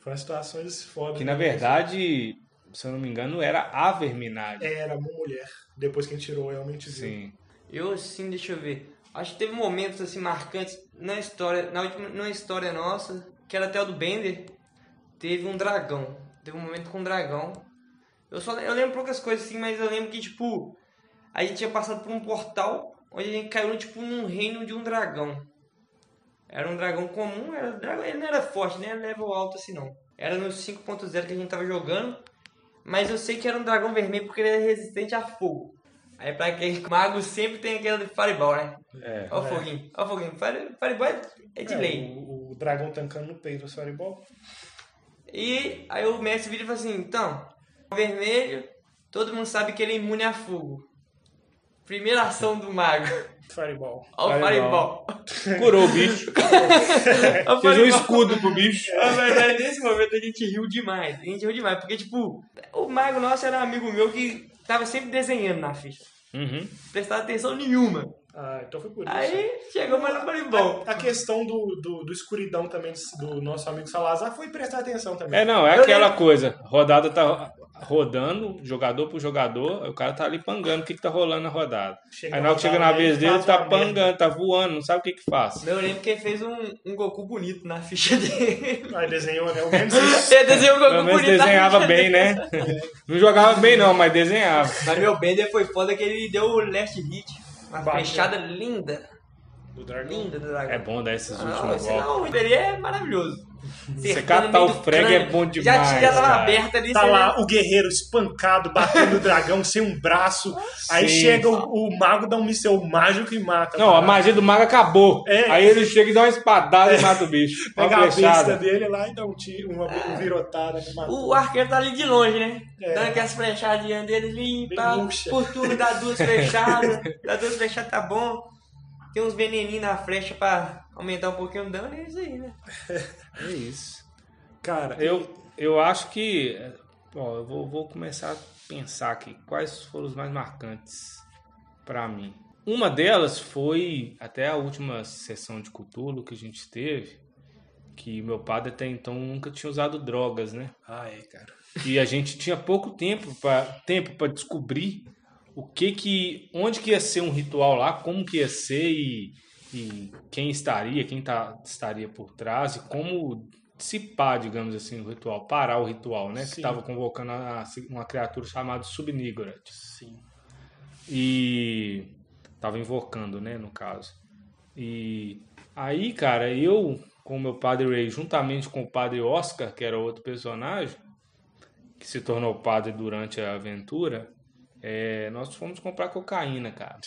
Foram situações fodas. Que na né? verdade, se eu não me engano, era a Verminade. Era uma mulher. Depois que a gente tirou, realmente viu. Sim. Eu, assim, deixa eu ver. Acho que teve momentos, assim, marcantes na história, na última, numa história nossa, que era até o do Bender, teve um dragão. Teve um momento com um dragão. Eu só eu lembro poucas coisas, assim, mas eu lembro que, tipo, a gente tinha passado por um portal onde a gente caiu, tipo, num reino de um dragão. Era um dragão comum, era, dragão- ele não era forte, nem era level alto assim, não. Era no 5.0 que a gente tava jogando, mas eu sei que era um dragão vermelho porque ele é resistente a fogo. Aí pra quem [laughs] mago sempre tem aquele fireball, né? É. Olha o É. foguinho, olha o foguinho. Fire- Fireball é- de É, lei. o, o dragão tancando no peito do Fireball. E aí o mestre vira e fala assim, então, vermelho, todo mundo sabe que ele é imune a fogo. Primeira ação do mago. [laughs] Fireball. Olha o Fireball. fireball. [laughs] Curou o bicho. [laughs] O Fez um escudo pro bicho. Na verdade, nesse momento a gente riu demais. A gente riu demais, porque, tipo, o mago nosso era um amigo meu que tava sempre desenhando na ficha. Uhum. Prestava atenção nenhuma. Ah, então foi por isso. Aí chegou mais no fireball. A, a questão do, do, do escuridão também do nosso amigo Salazar foi prestar atenção também. É, não, é Eu aquela lembro- coisa. Rodada tá rodando, jogador por jogador, aí o cara tá ali pangando o que, que tá rolando na rodada. Chega aí na hora que chega na vez ele dele, faz tá uma merda. pangando, tá voando, não sabe o que que faz. Eu lembro que ele fez um, um Goku bonito na ficha dele. [laughs] Aí desenhou, né? Ele desenhou um Goku Pelo menos bonito desenhava bem, dele. né? [laughs] Não jogava bem não, mas desenhava. Mas meu Bender foi foda que ele deu o last hit. Uma Bateu. flechada linda. Do dragão. Linda do dragão. É bom dar esses Não, últimos golpes. não, ele é maravilhoso. Você catar o frag é bom demais, já tava cara. aberta ali. Tá lá o guerreiro espancado, batendo o dragão sem um braço. Aí Sim. chega o, o mago, dá um míssel mágico e mata. Não, a magia do mago acabou. É. Aí ele chega e dá uma espadada e mata o bicho. [laughs] Pega a besta flechada. dele lá e dá um tiro, uma, uma virotada. né. O arqueiro tá ali de longe, né? É. Dando aquelas flechadinhas dele, limpa, por tudo, dá duas [laughs] flechadas. dá duas flechadas, tá bom. Tem uns veneninhos na flecha pra aumentar um pouquinho o dano, é isso aí, né? [laughs] É isso. Cara, Eu, eu acho que. Ó, eu vou, vou começar a pensar aqui. Quais foram os mais marcantes pra mim. Uma delas foi até a última sessão de Cthulhu que a gente teve, que meu padre até então nunca tinha usado drogas, né? Ah, é, cara. E a gente tinha pouco tempo para tempo para descobrir o que que onde que ia ser um ritual lá, como que ia ser e, e quem estaria, quem tá, estaria por trás e como dissipar, digamos assim, o ritual, parar o ritual, né? Que Sim. estava convocando a- uma criatura chamada Subnigorat. Sim. E tava invocando, né, no caso. E aí, cara, eu com o meu padre Ray, juntamente com o padre Oscar, que era outro personagem, que se tornou padre durante a aventura, é, nós fomos comprar cocaína, cara.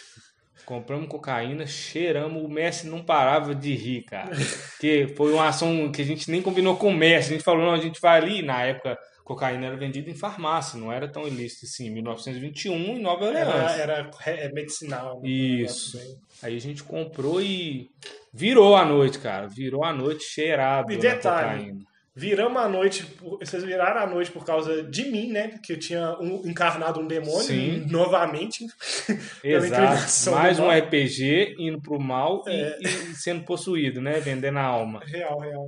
Compramos cocaína, cheiramos, o Messi não parava de rir, cara. Que foi uma ação que a gente nem combinou com o Messi. A gente falou, não, a gente vai ali. Na época, cocaína era vendida em farmácia, não era tão ilícito assim. 1921 em Nova Orleans. Era, era é, medicinal. né? Isso. Bem- Aí a gente comprou e virou a noite, cara. Virou a noite cheirado E detalhe, cocaína. Viramos a noite, por- vocês viraram a noite por causa de mim, né? Porque eu tinha um- encarnado um demônio Sim. novamente. [laughs] Exato. Mais um. RPG indo pro mal e- É. e, sendo possuído, né? Vendendo a alma. Real, real.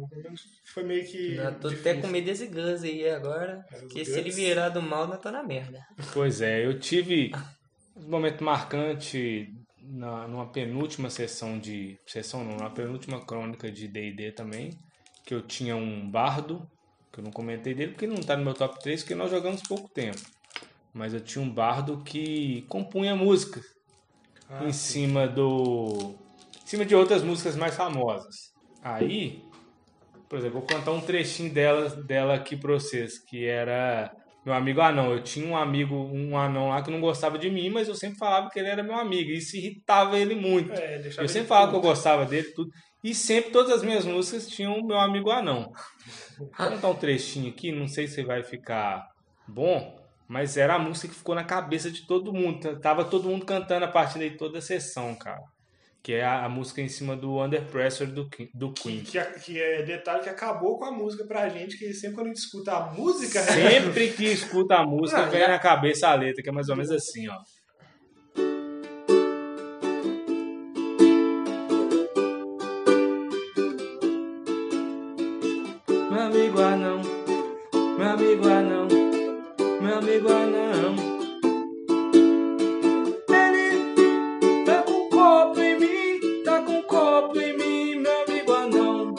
Foi meio que. Eu tô difícil. até com medo desse Gus aí agora. É, Porque se ele virar do mal, nós tô na merda. Pois é, eu tive um momento marcante na, numa penúltima sessão de. Sessão não, na penúltima crônica de DD também. Que eu tinha um bardo, que eu não comentei dele porque não tá no meu top 3, porque nós jogamos pouco tempo. Mas eu tinha um bardo que compunha música Ah, em sim. cima do. em cima de outras músicas mais famosas. Aí, por exemplo, vou contar um trechinho dela, dela aqui pra vocês, que era meu amigo anão. Eu tinha um amigo, um anão lá que não gostava de mim, mas eu sempre falava que ele era meu amigo. E isso irritava ele muito. É, Eu sempre falava que eu gostava dele tudo. E sempre todas as minhas músicas tinham o meu amigo anão. Vou contar um trechinho aqui, não sei se vai ficar bom, mas era a música que ficou na cabeça de todo mundo. Tava todo mundo cantando a partir de toda a sessão, cara. Que é a, a música em cima do Under Pressure do, do Queen. Que, que é detalhe que acabou com a música pra gente, que sempre quando a gente escuta a música. Sempre que escuta a música, Não, vem já- na cabeça a letra, que é mais ou menos assim, ó. Amigo anão, meu amigo anão. Ele tá com um copo em mim, tá com um copo em mim, meu amigo anão.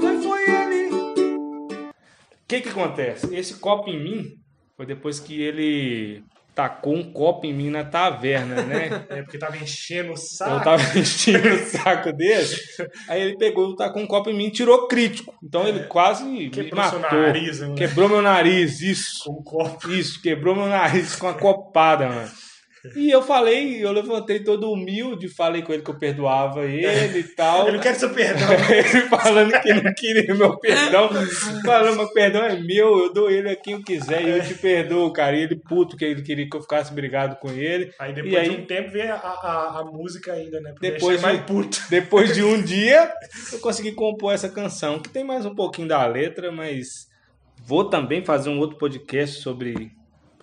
Foi, foi ele. O que que acontece? Esse copo em mim foi depois que ele tacou um copo em mim na taverna, né? [laughs] É porque tava enchendo o Eu saco. tava [laughs] enchendo o saco dele. Aí ele pegou, tacou um copo em mim e tirou crítico. Então ele quase me Quebrou seu matou. nariz, né? Quebrou meu nariz, isso. Com o copo. Isso, quebrou meu nariz com uma copada, mano. E eu falei, eu levantei todo humilde, falei com ele que eu perdoava ele e [laughs] tal. Eu não quero seu perdão. Ele [laughs] falando que não queria meu perdão. Falando, meu perdão é meu, eu dou ele a quem eu quiser e eu te perdoo, cara. E ele puto que ele queria que eu ficasse brigado com ele. Aí depois E aí- de um tempo vem a, a, a música ainda, né? Pra Depois de- mais puto. [laughs] Depois de um dia, eu consegui compor essa canção, que tem mais um pouquinho da letra, mas vou também fazer um outro podcast sobre,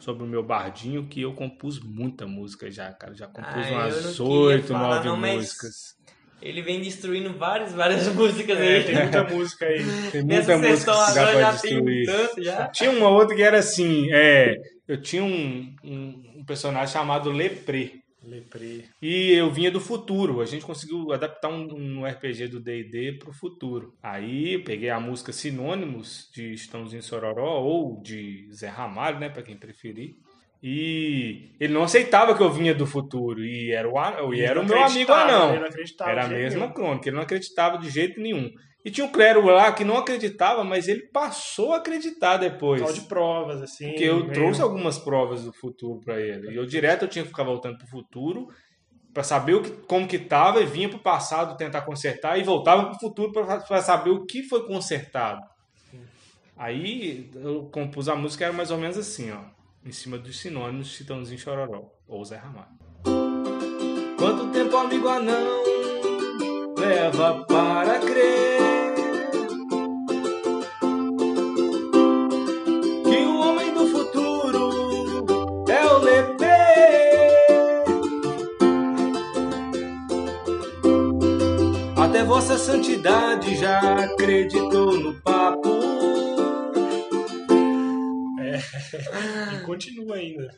sobre o meu bardinho, que eu compus muita música já, cara. Já compus Ah, umas oito, nove músicas. Ele vem destruindo várias, várias [laughs] músicas É, aí. tem muita música aí. Tem muita música que dá agora pra já tem um destruir. tanto já. Tinha uma outra que era assim, é, eu tinha um, um, um personagem chamado Lepré. Lepre. E eu vinha do futuro. A gente conseguiu adaptar um, um RPG do D&D pro futuro. Aí peguei a música Sinônimos de Estãozinho Sororó ou de Zé Ramalho, né, para quem preferir. E ele não aceitava que eu vinha do futuro e era o, e era o meu amigo anão. Era a mesma nenhum. crônica, ele não acreditava de jeito nenhum. E tinha um clérigo lá que não acreditava, mas ele passou a acreditar depois. Tal de provas, assim. Porque eu meio- trouxe algumas provas do futuro pra ele. E eu direto eu tinha que ficar voltando pro futuro pra saber o que, como que tava e vinha pro passado tentar consertar e voltava pro futuro pra pra saber o que foi consertado. Aí eu compus a música era mais ou menos assim, ó, em cima dos sinônimos Chitãozinho Chororó ou Zé Ramalho. Quanto tempo amigo anão leva para crer Vossa Santidade já acreditou no papo. E continua ainda.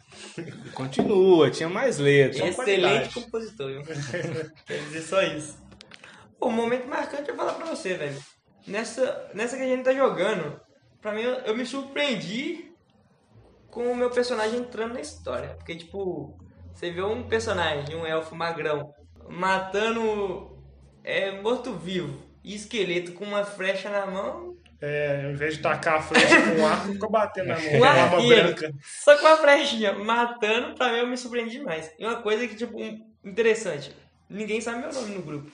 Continua, tinha mais letras. Excelente compositor, viu? [laughs] Quer dizer só isso. O momento marcante eu vou falar pra você, velho. Nessa, nessa que a gente tá jogando, pra mim eu, eu me surpreendi com o meu personagem entrando na história. Porque, tipo, você vê um personagem, um elfo magrão, matando é, morto-vivo e esqueleto com uma flecha na mão, É, ao invés de tacar a flecha com um arco, ficou batendo na mão. Um Com arma branca. só com a flechinha, matando, pra mim eu me surpreendi demais. E uma coisa que, tipo, interessante, ninguém sabe meu nome no grupo.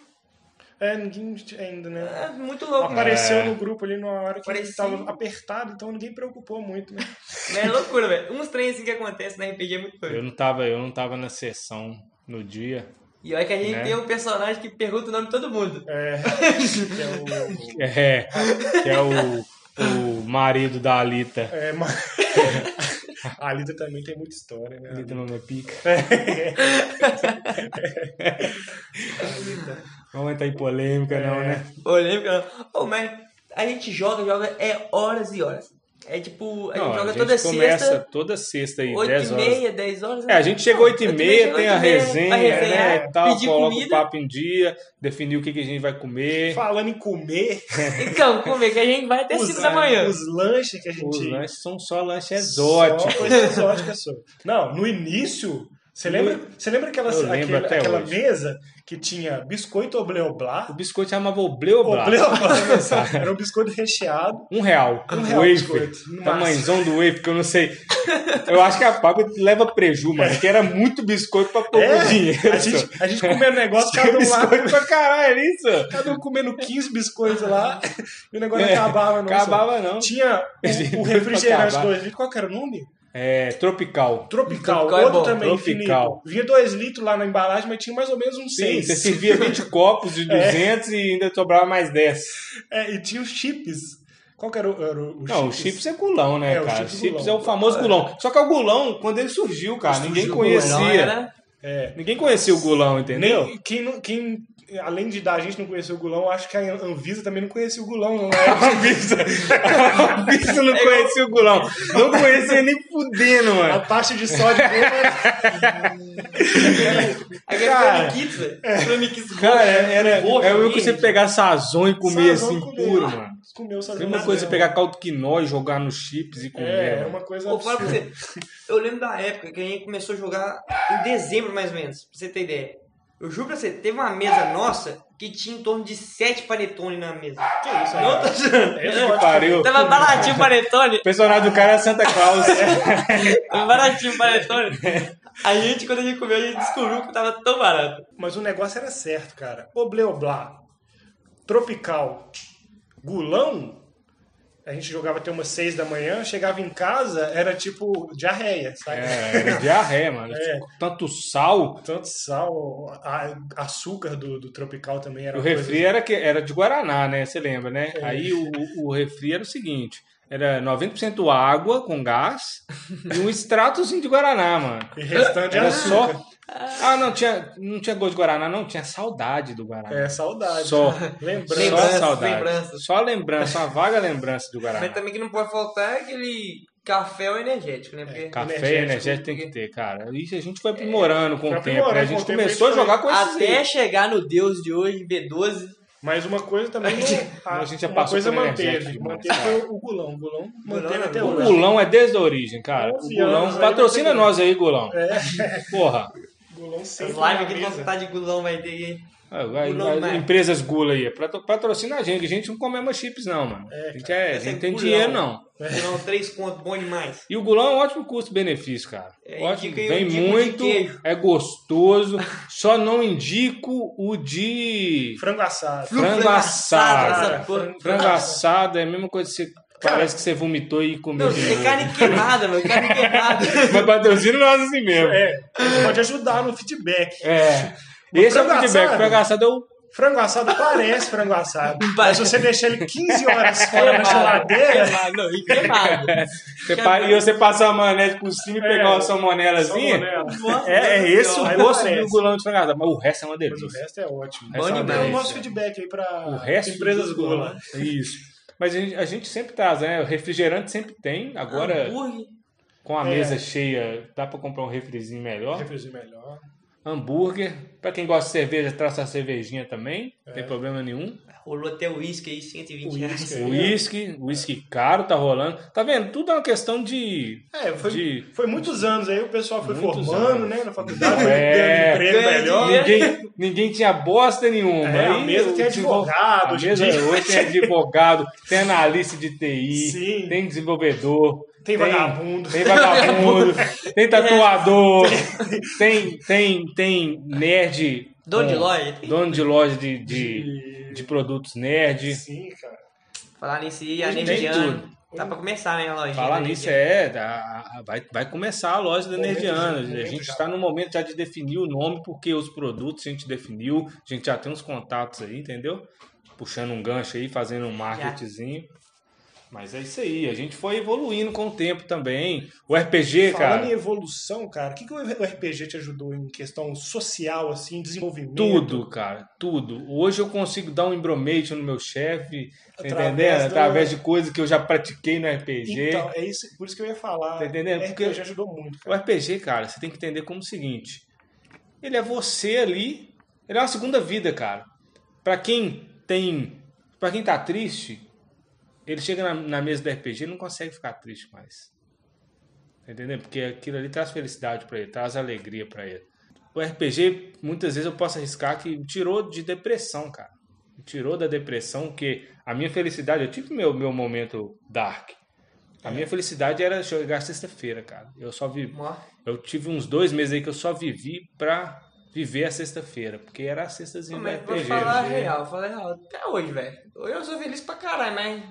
É, ninguém ainda, né? É muito louco, né? Apareceu É. no grupo ali numa hora que Parecia- tava apertado, então ninguém preocupou muito, né? [laughs] É loucura, velho. Uns trem assim que acontece na RPG é muito doido. Eu não tava, eu não tava na sessão no dia. E olha que a gente Né? tem um personagem que pergunta o nome de todo mundo. É, que é o... [laughs] É, que é o, o marido da Alita. É, mas... [laughs] A Alita também tem muita história, né? Alita não é pica. [laughs] Vamos entrar em polêmica, não, né? Polêmica. Ô, mas a gente joga, joga é horas e horas. É tipo, a Não, gente joga a gente toda começa sexta, toda sexta aí, 8 10 e horas. meia, 10 horas. É, a gente chegou 8 e meia, tem a e resenha, né, e tal, pedir coloca o comida. papo em dia, definir o que, que a gente vai comer. Falando em comer, [laughs] Então, como é que a gente vai até os, 5 da manhã? os lanches que a gente... Os lanches são só lanche exótico. Só coisa exótica, só. Não, no início... Você lembra, você lembra aquela, aquele- aquela hoje. mesa que tinha biscoito obleoblá? O biscoito chamava Obleoblá. Obleoblá, [laughs] era um biscoito recheado. Um real. Um real wafer. biscoito, no Tamanhozão do wafer, que eu não sei. Eu acho que a Pablo leva preju, mano. Que era muito biscoito pra pouco É, dinheiro. a gente, a gente comendo negócio, cada um lá, biscoito pra caralho, é isso? cada um comendo 15 biscoitos lá, e o negócio É, não acabava, não. acabava, só. não. Tinha o, [laughs] o refrigerante acabar. 2 litros, qual que era o nome? É, tropical. Tropical, Tropical é outro bom, também Tropical. infinito. Vinha 2 litros lá na embalagem, mas tinha mais ou menos uns Sim, 6. você servia 20 [laughs] copos de 200 e ainda sobrava mais 10. É, e tinha os chips. Qual que era o, era o Não, o chips é gulão, né, É, o cara? chips chips gulão. é o famoso gulão. Só que é o gulão, quando ele surgiu, cara, ninguém Surgiu o conhecia. Não era... É. Ninguém conhecia o gulão, entendeu? Nem, quem, não- quem, além de da gente não conhecer o Gulão, acho que a Anvisa também não conhecia o Gulão, não [laughs] A é? Anvisa, a Anvisa não conhecia o gulão. Não conhecia nem fudendo, A mano. taxa de sódio dele Aquele Cara. Velho. Flamenquits Cara, era, era eu que você pegar sazon e comer Sazon assim, comer. puro, mano. comeu Mesma coisa você pegar caldo quinó e jogar nos chips e comer. É, é uma coisa absurda. você, eu lembro da época que a gente começou a jogar em dezembro, mais ou menos, pra você ter ideia. Eu juro pra você, teve uma mesa nossa que tinha em torno de 7 panetone na mesa. Que isso? Não tô zoando. É pariu. Tava baratinho o panetone. O personagem do cara é Santa Claus. [laughs] Tava baratinho o panetone. A gente, quando a gente comeu, a gente descobriu que tava tão barato. Mas o negócio era certo, cara. Obleoblá, tropical, gulão, a gente jogava até umas seis da manhã, chegava em casa, era tipo diarreia, sabe? É, era diarreia, [laughs] mano. É. Tanto sal. Tanto sal, a- açúcar do, do tropical também era O uma coisa- refri era, que, era de Guaraná, né? Você lembra, né? Aí o, o refri era o seguinte: era 90% água com gás [laughs] e um extratozinho de Guaraná, mano. E restante Era açúcar. só. Ah, não tinha, não tinha gosto de Guaraná, não, tinha saudade do Guaraná. É, saudade. Só. [laughs] Lembrança. Só Lembranças, saudade. lembranças. Só lembrança, uma vaga lembrança do Guaraná. Mas também que não pode faltar é aquele café ou energético, né? Porque Café energético, e energético tem que ter, cara. Isso a gente foi aprimorando com foi o tempo, né? A gente com começou a a jogar com esses até aí. chegar no Deus de hoje, B12, Mas uma coisa também. não- A gente já uma passou coisa pelo manteve. Manteve foi o gulão. O gulão manteve é até bom. O hoje. Gulão é desde a origem, cara. O 11 Gulão, patrocina nós aí, Gulão. É. Porra. Gulão as sempre lives na aqui mesa. vão de gulão vai ter. Ah, vai- empresas Gula aí, patro- patrocina a gente. A gente não come mais chips, não, mano. a gente, é, a gente é tem Gulão. dinheiro, não. Gulão, três contos, bom demais. E o Gulão é um ótimo custo-benefício, cara. É, ótimo, indica aí vem tipo muito, é gostoso. Só não indico o de Frango assado. frango Frango assado. Frango assado é a mesma coisa que você. Cara, parece que você vomitou e comeu Não, tem novo. carne queimada, mano. Carne queimada. [laughs] Mas patrocina nós assim mesmo. É, pode ajudar no feedback. É. Esse é o feedback. assado. Frango assado é o Frango assado parece frango assado. [laughs] Mas se você deixar ele 15 horas fora da geladeira. Queimado, não, e queimado. Você pa- E você passar a maionese por cima e pegar É, uma salmonelazinha. salmonela. É, é esse o gosto do gulão de frango. Mas o resto é uma Mas o delícia. resto é ótimo. Então, demais. o nosso feedback aí resto empresas Gula. gulão. Isso. Mas a gente, a gente sempre traz, né? O refrigerante sempre tem. Agora, Hambúrguer. com a É. mesa cheia, dá pra comprar um refrizinho melhor. Refrizinho melhor. Hambúrguer. Pra quem gosta de cerveja, traz a cervejinha também. Não tem É. problema nenhum. Rolou até o uísque aí, 120 reais. Uísque whisky caro tá rolando. Tá vendo? Tudo é uma questão de. É, foi, de foi muitos anos aí, o pessoal foi Muitos formando, anos. né, na faculdade, É. ganhando emprego melhor. ninguém, ninguém tinha bosta nenhuma. É, a Aí mesa tem advogado, A hoje em mesa dia. hoje tem [laughs] advogado, tem analista de TI, Sim. tem desenvolvedor, Tem vagabundo. tem vagabundo, [laughs] tem tatuador, tem, tem, tem nerd. Dono de com- loja. Dono de loja de, de, de produtos nerd. Sim, cara. Falar nisso aí, a tudo. Tá pra começar, né, a loja. Falar nisso é, dá- vai, vai começar a loja da Nerdiana. já, A gente já. está no momento já de definir o nome, porque os produtos a gente definiu, a gente já tem uns contatos aí, entendeu? Puxando um gancho aí, fazendo um marketzinho. Mas é isso aí, a gente foi evoluindo com o tempo também. O RPG, Falando cara, em evolução, cara, o que, que o RPG te ajudou em questão social, assim, desenvolvimento? tudo, cara, tudo. Hoje eu consigo dar um embromation no meu chefe, tá entendendo? do- Através de coisas que eu já pratiquei no RPG. Então, é isso, por isso que eu ia falar. Tá entendendo? O Porque- RPG ajudou muito, O cara. RPG, cara, você tem que entender como o seguinte: ele é você ali, ele é uma segunda vida, cara. Pra quem tem, Pra quem tá triste, ele chega na, na mesa do RPG e não consegue ficar triste mais. Tá entendendo? Porque aquilo ali traz felicidade pra ele, traz alegria pra ele. O RPG, muitas vezes eu posso arriscar que me tirou de depressão, cara. Me tirou da depressão, que a minha felicidade, eu tive meu, meu momento dark. A minha felicidade era jogar sexta-feira, cara. Eu só vi, Ó, eu tive uns dois meses aí que eu só vivi pra viver a sexta-feira, porque era a sextazinha Mas vou falar a né? real, vou falar real. Até hoje, velho. Hoje eu sou feliz pra caralho, mas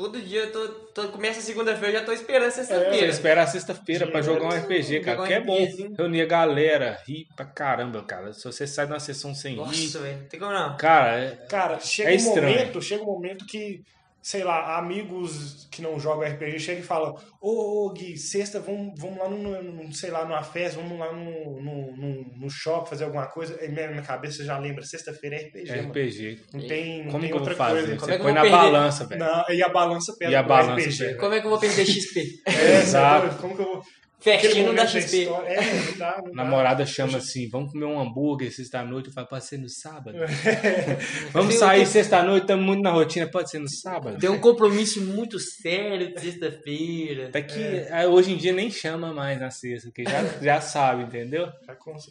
todo dia eu tô, tô- começa segunda-feira, eu já tô esperando Você sexta-feira. espera a sexta-feira pra jogar um. RPG, cara, Jogar um que é bom. Reunir a galera, rir pra caramba, cara. Se você sai de uma sessão sem rir, Nossa, velho. Tem como não. cara, é- Cara, chega É um estranho. momento, chega um momento que, sei lá, amigos que não jogam RPG chegam e falam, ô, ô Gui, sexta, vamos, vamos lá num, num, sei lá, numa festa, vamos lá no, no, no, no shopping fazer alguma coisa. Aí minha, minha cabeça já lembra, sexta-feira é RPG, é mano. RPG. Não tem, não Como tem que eu vou outra fazer? coisa. Como Você é põe na perder? balança, velho. Não, e a balança pesa E a balança RPG. Como é que eu vou perder XP? É, Exato. Exato. Como que eu vou... Momento da XP. É, não dá, não A dá. namorada chama assim, vamos comer um hambúrguer sexta-noite, eu falo, pode ser no sábado? [laughs] vamos Tem- sair sexta-noite, estamos muito na rotina, pode ser no sábado? Tem um compromisso muito sério de sexta-feira. Até que ah, hoje em dia nem chama mais na sexta, porque já, [laughs] já sabe, entendeu?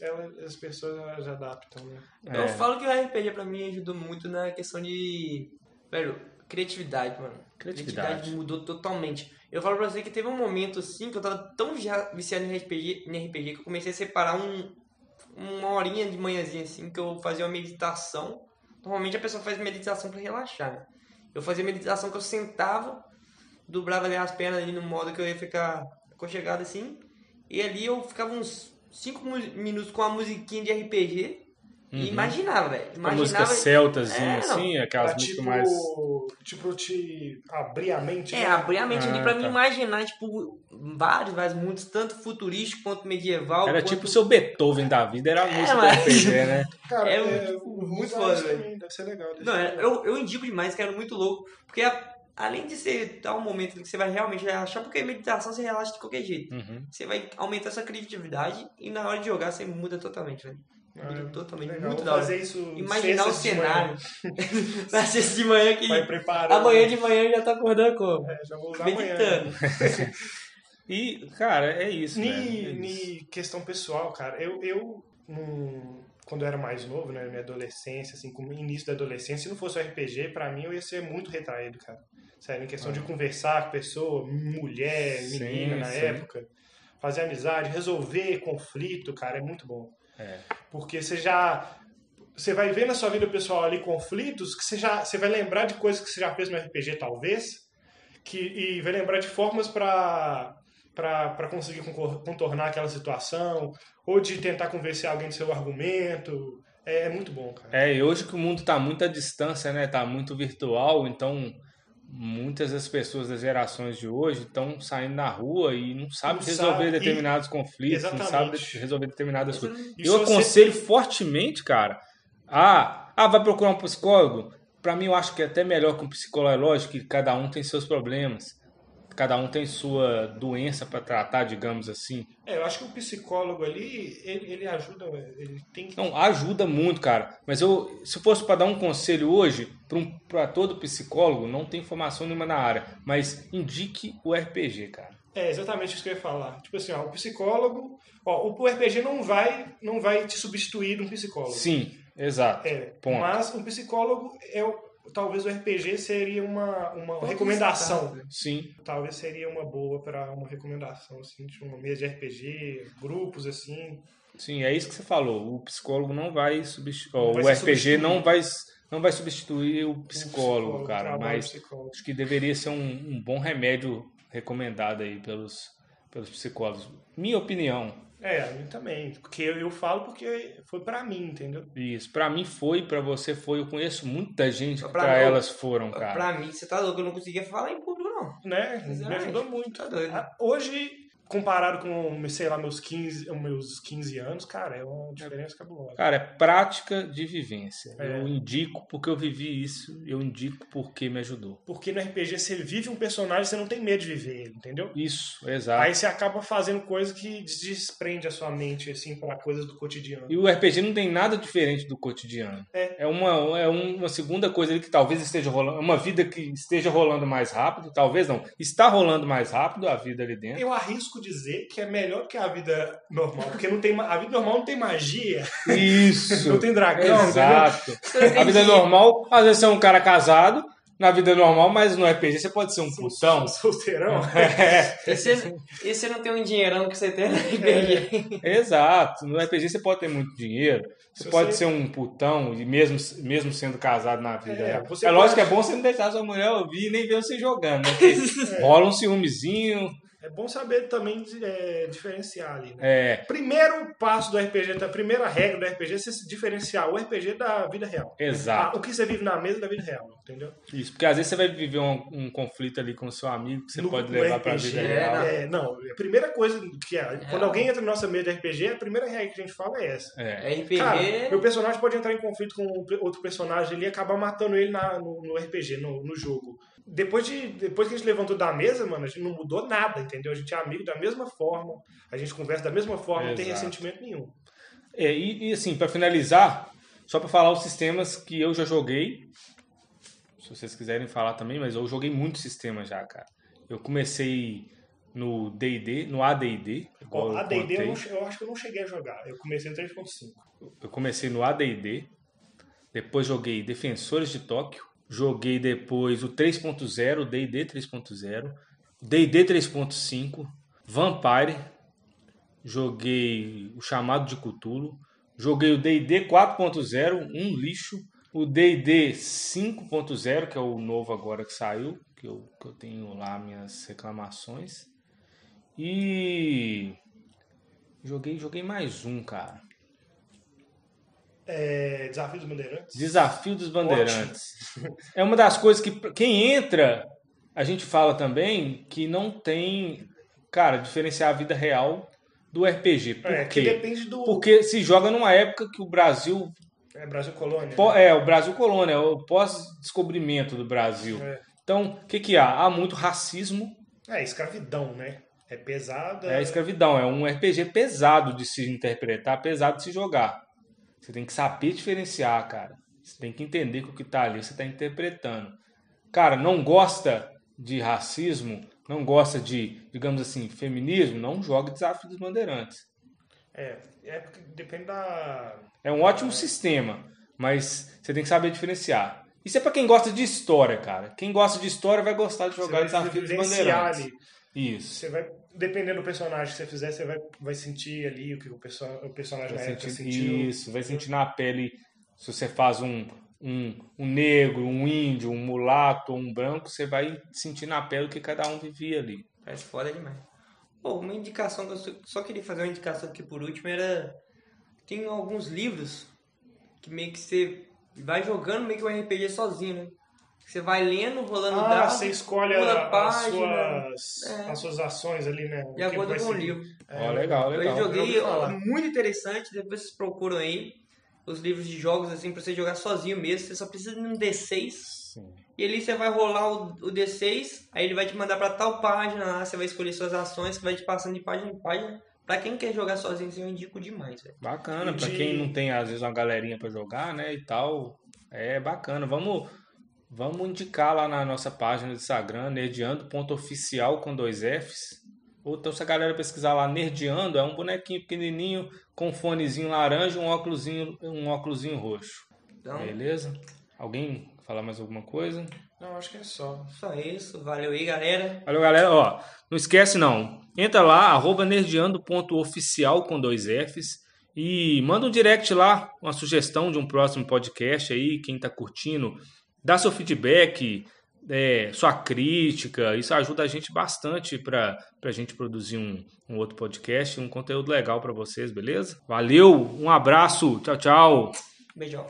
Ela- as pessoas já- adaptam, né? Eu É. falo que o RPG pra mim ajudou muito na questão de. Velho, criatividade, mano. Criatividade. mudou totalmente. Eu falo pra você que teve um momento assim que eu tava tão já viciado em RPG, em RPG que eu comecei a separar um, uma horinha de manhãzinha assim que eu fazia uma meditação. Normalmente a pessoa faz meditação pra relaxar. né? Eu fazia meditação que eu sentava, dobrava ali as pernas ali no modo que eu ia ficar aconchegado assim. E ali eu ficava uns 5 minutos com a musiquinha de RPG e imaginava, velho. Uma música Imaginava. celtazinha, É, assim, aquelas Pra, músicas tipo, mais. tipo, te abrir a mente. É, né? abrir a mente ali Ah, pra tá. mim imaginar, tipo, vários, vários mundos, tanto futurístico quanto medieval. Era quanto... tipo o seu Beethoven da vida, era a música do mas- né? [laughs] Cara, É é, vou muito foda, velho. Deve ser legal. deve Não, ser é, legal. eu, eu indico demais, que era muito louco, porque a- além de ser tal um momento que você vai realmente relaxar, porque meditação você relaxa de qualquer jeito. Uhum. Você vai aumentar sua criatividade e na hora de jogar você muda totalmente, velho. Muda Ah, totalmente, legal. muito da hora. fazer isso Imaginar o cenário. [laughs] Na sexta de manhã que Vai preparando. amanhã de manhã já tá acordando como? É, já vou usar amanhã. Meditando. [laughs] E, cara, é isso. velho, é Ni, isso. ni questão pessoal, cara, eu, eu num- quando eu era mais novo, né, minha adolescência, assim, como início da adolescência, se não fosse o RPG, pra mim eu ia ser muito retraído, cara. Sério, em questão de conversar com pessoa, mulher, Sim, menina na sim. época, fazer amizade, resolver conflito, cara, é muito bom. É. Porque você já você vai ver na sua vida pessoal ali conflitos que você já você vai lembrar de coisas que você já fez no RPG talvez, que e vai lembrar de formas para para conseguir contornar aquela situação, ou de tentar convencer alguém do seu argumento. É, é muito bom, cara. É, e hoje que o mundo tá muito à distância, né? Tá muito virtual, então muitas das pessoas das gerações de hoje estão saindo na rua e não sabem Não resolver sabe, e- determinados conflitos, não sabem Exatamente. resolver determinadas Você coisas. E Eu se você aconselho fortemente, cara, a ah, vai procurar um psicólogo. Pra mim, eu acho que é até melhor que um psicólogo. É lógico que cada um tem seus problemas. Cada um tem sua doença pra tratar, digamos assim. É, eu acho que o psicólogo ali, ele, ele ajuda, ele tem que... Não, ajuda muito, cara. Mas eu, se fosse para dar um conselho hoje para um, todo psicólogo, não tem formação nenhuma na área, mas indique o RPG, cara. É exatamente isso que eu ia falar. Tipo assim, ó, o psicólogo... Ó, o RPG não vai, não vai te substituir de um psicólogo. Sim, exato. É, Ponto. mas um psicólogo, é o, talvez o RPG seria uma, uma Pode recomendação. Sim, Talvez seria uma boa para uma recomendação, assim, de uma mesa de RPG, grupos, assim. sim, é isso que você falou. O psicólogo não vai substituir. O RPG substituído. não vai, não vai substituir o psicólogo, o cara. Mas psicólogo. acho que deveria ser um, um bom remédio recomendado aí pelos, pelos psicólogos. Minha opinião. É, a mim também. Porque eu, eu falo porque foi pra mim, entendeu? Isso, pra mim foi, pra você foi. Eu conheço muita gente que Pra elas foram, cara. Pra mim, você tá louco, eu não conseguia falar em público, não. Né? Me ajudou muito. Tá doido. Ah, Hoje, comparado com, sei lá, meus 15, meus 15 anos, cara, é uma diferença cabulosa. Cara, é prática de vivência. É. Eu indico porque eu vivi isso, eu indico porque me ajudou. Porque no RPG você vive um personagem, você não tem medo de viver ele, entendeu? Isso, exato. Aí você acaba fazendo coisa que desprende a sua mente, assim, para coisas do cotidiano. E o RPG não tem nada diferente do cotidiano. É. É uma, é uma segunda coisa ali que talvez esteja rolando. É uma vida que esteja rolando mais rápido, talvez não. Está rolando mais rápido a vida ali dentro. Eu arrisco dizer que é melhor que a vida normal, porque não tem, a vida normal não tem magia, Isso. [laughs] não tem dragão? Exato. A vida normal, às vezes você é um cara casado, na vida normal, mas no RPG você pode ser um putão. [laughs] Solteirão. É, E você, e você não tem um dinheirão que você tem no RPG? exato. No RPG você pode ter muito dinheiro, você Se pode você- ser um putão, e mesmo, mesmo sendo casado na vida. É, real. é lógico pode- que é bom você não deixar sua mulher ouvir e nem ver você jogando, né? Porque [laughs] rola um ciúmezinho. É bom saber também é, diferenciar ali, né? É, Primeiro passo do RPG, a primeira regra do RPG é você se diferenciar o RPG da vida real. exato. O que você vive na mesa da vida real, entendeu? Isso, porque às vezes você vai viver um, um conflito ali com o seu amigo que você No- pode levar pra RPG, vida é, real. não. É, não, a primeira coisa que é, quando É. alguém entra na nossa mesa de RPG, a primeira regra que a gente fala é essa. É. RPG. Cara, meu personagem pode entrar em conflito com outro personagem ali e acabar matando ele na- no, no RPG, no, no jogo. Depois, de, depois que a gente levantou da mesa, mano, a gente não mudou nada, entendeu? A gente é amigo da mesma forma, a gente conversa da mesma forma, não tem Exato. ressentimento nenhum. É, e, e, assim, pra finalizar, só pra falar os sistemas que eu já joguei. Se vocês quiserem falar também, mas eu joguei muitos sistemas já, cara. Eu comecei no D&D, no AD&D, igual Ó, eu eu acho que eu não cheguei a jogar, eu comecei no 3.5. Eu comecei no AD&D, depois joguei Defensores de Tóquio, joguei depois o 3.0, o D&D 3.0, D&D 3.5, Vampire, joguei o Chamado de Cthulhu, joguei o D&D 4.0, um lixo, o D&D 5.0, que é o novo agora que saiu, que eu, que eu tenho lá minhas reclamações, e joguei, joguei mais um, cara. É, Desafio dos Bandeirantes. Desafio dos Bandeirantes. [laughs] É uma das coisas que quem entra, a gente fala também que não tem, cara, diferenciar a vida real do RPG. Por É, que quê? depende do. Porque se joga numa época que o Brasil É Brasil Colônia. pó- é o Brasil colônia, é o pós-descobrimento do Brasil. É. Então, o que que há? Há muito racismo, É, escravidão, né? É pesada. é a escravidão, é um RPG pesado de se interpretar, pesado de se jogar. Você tem que saber diferenciar, cara. Você tem que entender que o que tá ali você tá interpretando. Cara, não gosta de racismo, não gosta de, digamos assim, feminismo, não joga Desafio dos Bandeirantes. É, é porque depende da. É um ótimo sistema, mas você tem que saber diferenciar. Isso é pra quem gosta de história, cara. Quem gosta de história vai gostar de jogar Desafio dos Bandeirantes. ali. Isso. Você vai, dependendo do personagem que você fizer, você vai, vai sentir ali o que o, perso o personagem Vai na época sentir, sentiu. isso, vai sentir na pele. Se você faz um, um, um negro, um índio, um mulato, um branco, você vai sentir na pele o que cada um vivia ali. Parece foda demais. Pô, uma indicação que eu só- só queria fazer uma indicação aqui por último era. Tem alguns livros que meio que você vai jogando meio que um RPG sozinho, né? Você vai lendo, rolando Ah, dados, você escolhe a- as, suas, É. as suas ações ali, né? O de acordo com o livro. Ó, legal, legal. Eu joguei, ó, muito interessante, depois vocês procuram aí os livros de jogos, assim, pra você jogar sozinho mesmo, você só precisa de um D6, Sim. e ali você vai rolar o, o D6, aí ele vai te mandar pra tal página lá, você vai escolher suas ações, que vai te passando de página em página. Pra quem quer jogar sozinho, assim, eu indico demais, velho. Bacana, pra De- quem não tem, às vezes, uma galerinha pra jogar, né, e tal, é bacana. Vamos, vamos indicar lá na nossa página do Instagram, nerdeando.oficial com dois Fs. Ou então, se a galera pesquisar lá, nerdeando, é um bonequinho pequenininho com um fonezinho laranja e um óculosinho, um óculosinho roxo. Então, Beleza? Alguém falar mais alguma coisa? Não, acho que é só. só isso. Valeu aí, galera. Valeu, galera. Ó, não esquece não. Entra lá, arroba nerdeando.oficial com dois Fs. E manda um direct lá, uma sugestão de um próximo podcast aí, quem tá curtindo. Dá seu feedback, é, sua crítica. Isso ajuda a gente bastante para a gente produzir um, um outro podcast, um conteúdo legal para vocês, beleza? Valeu, um abraço, tchau, tchau. Beijão.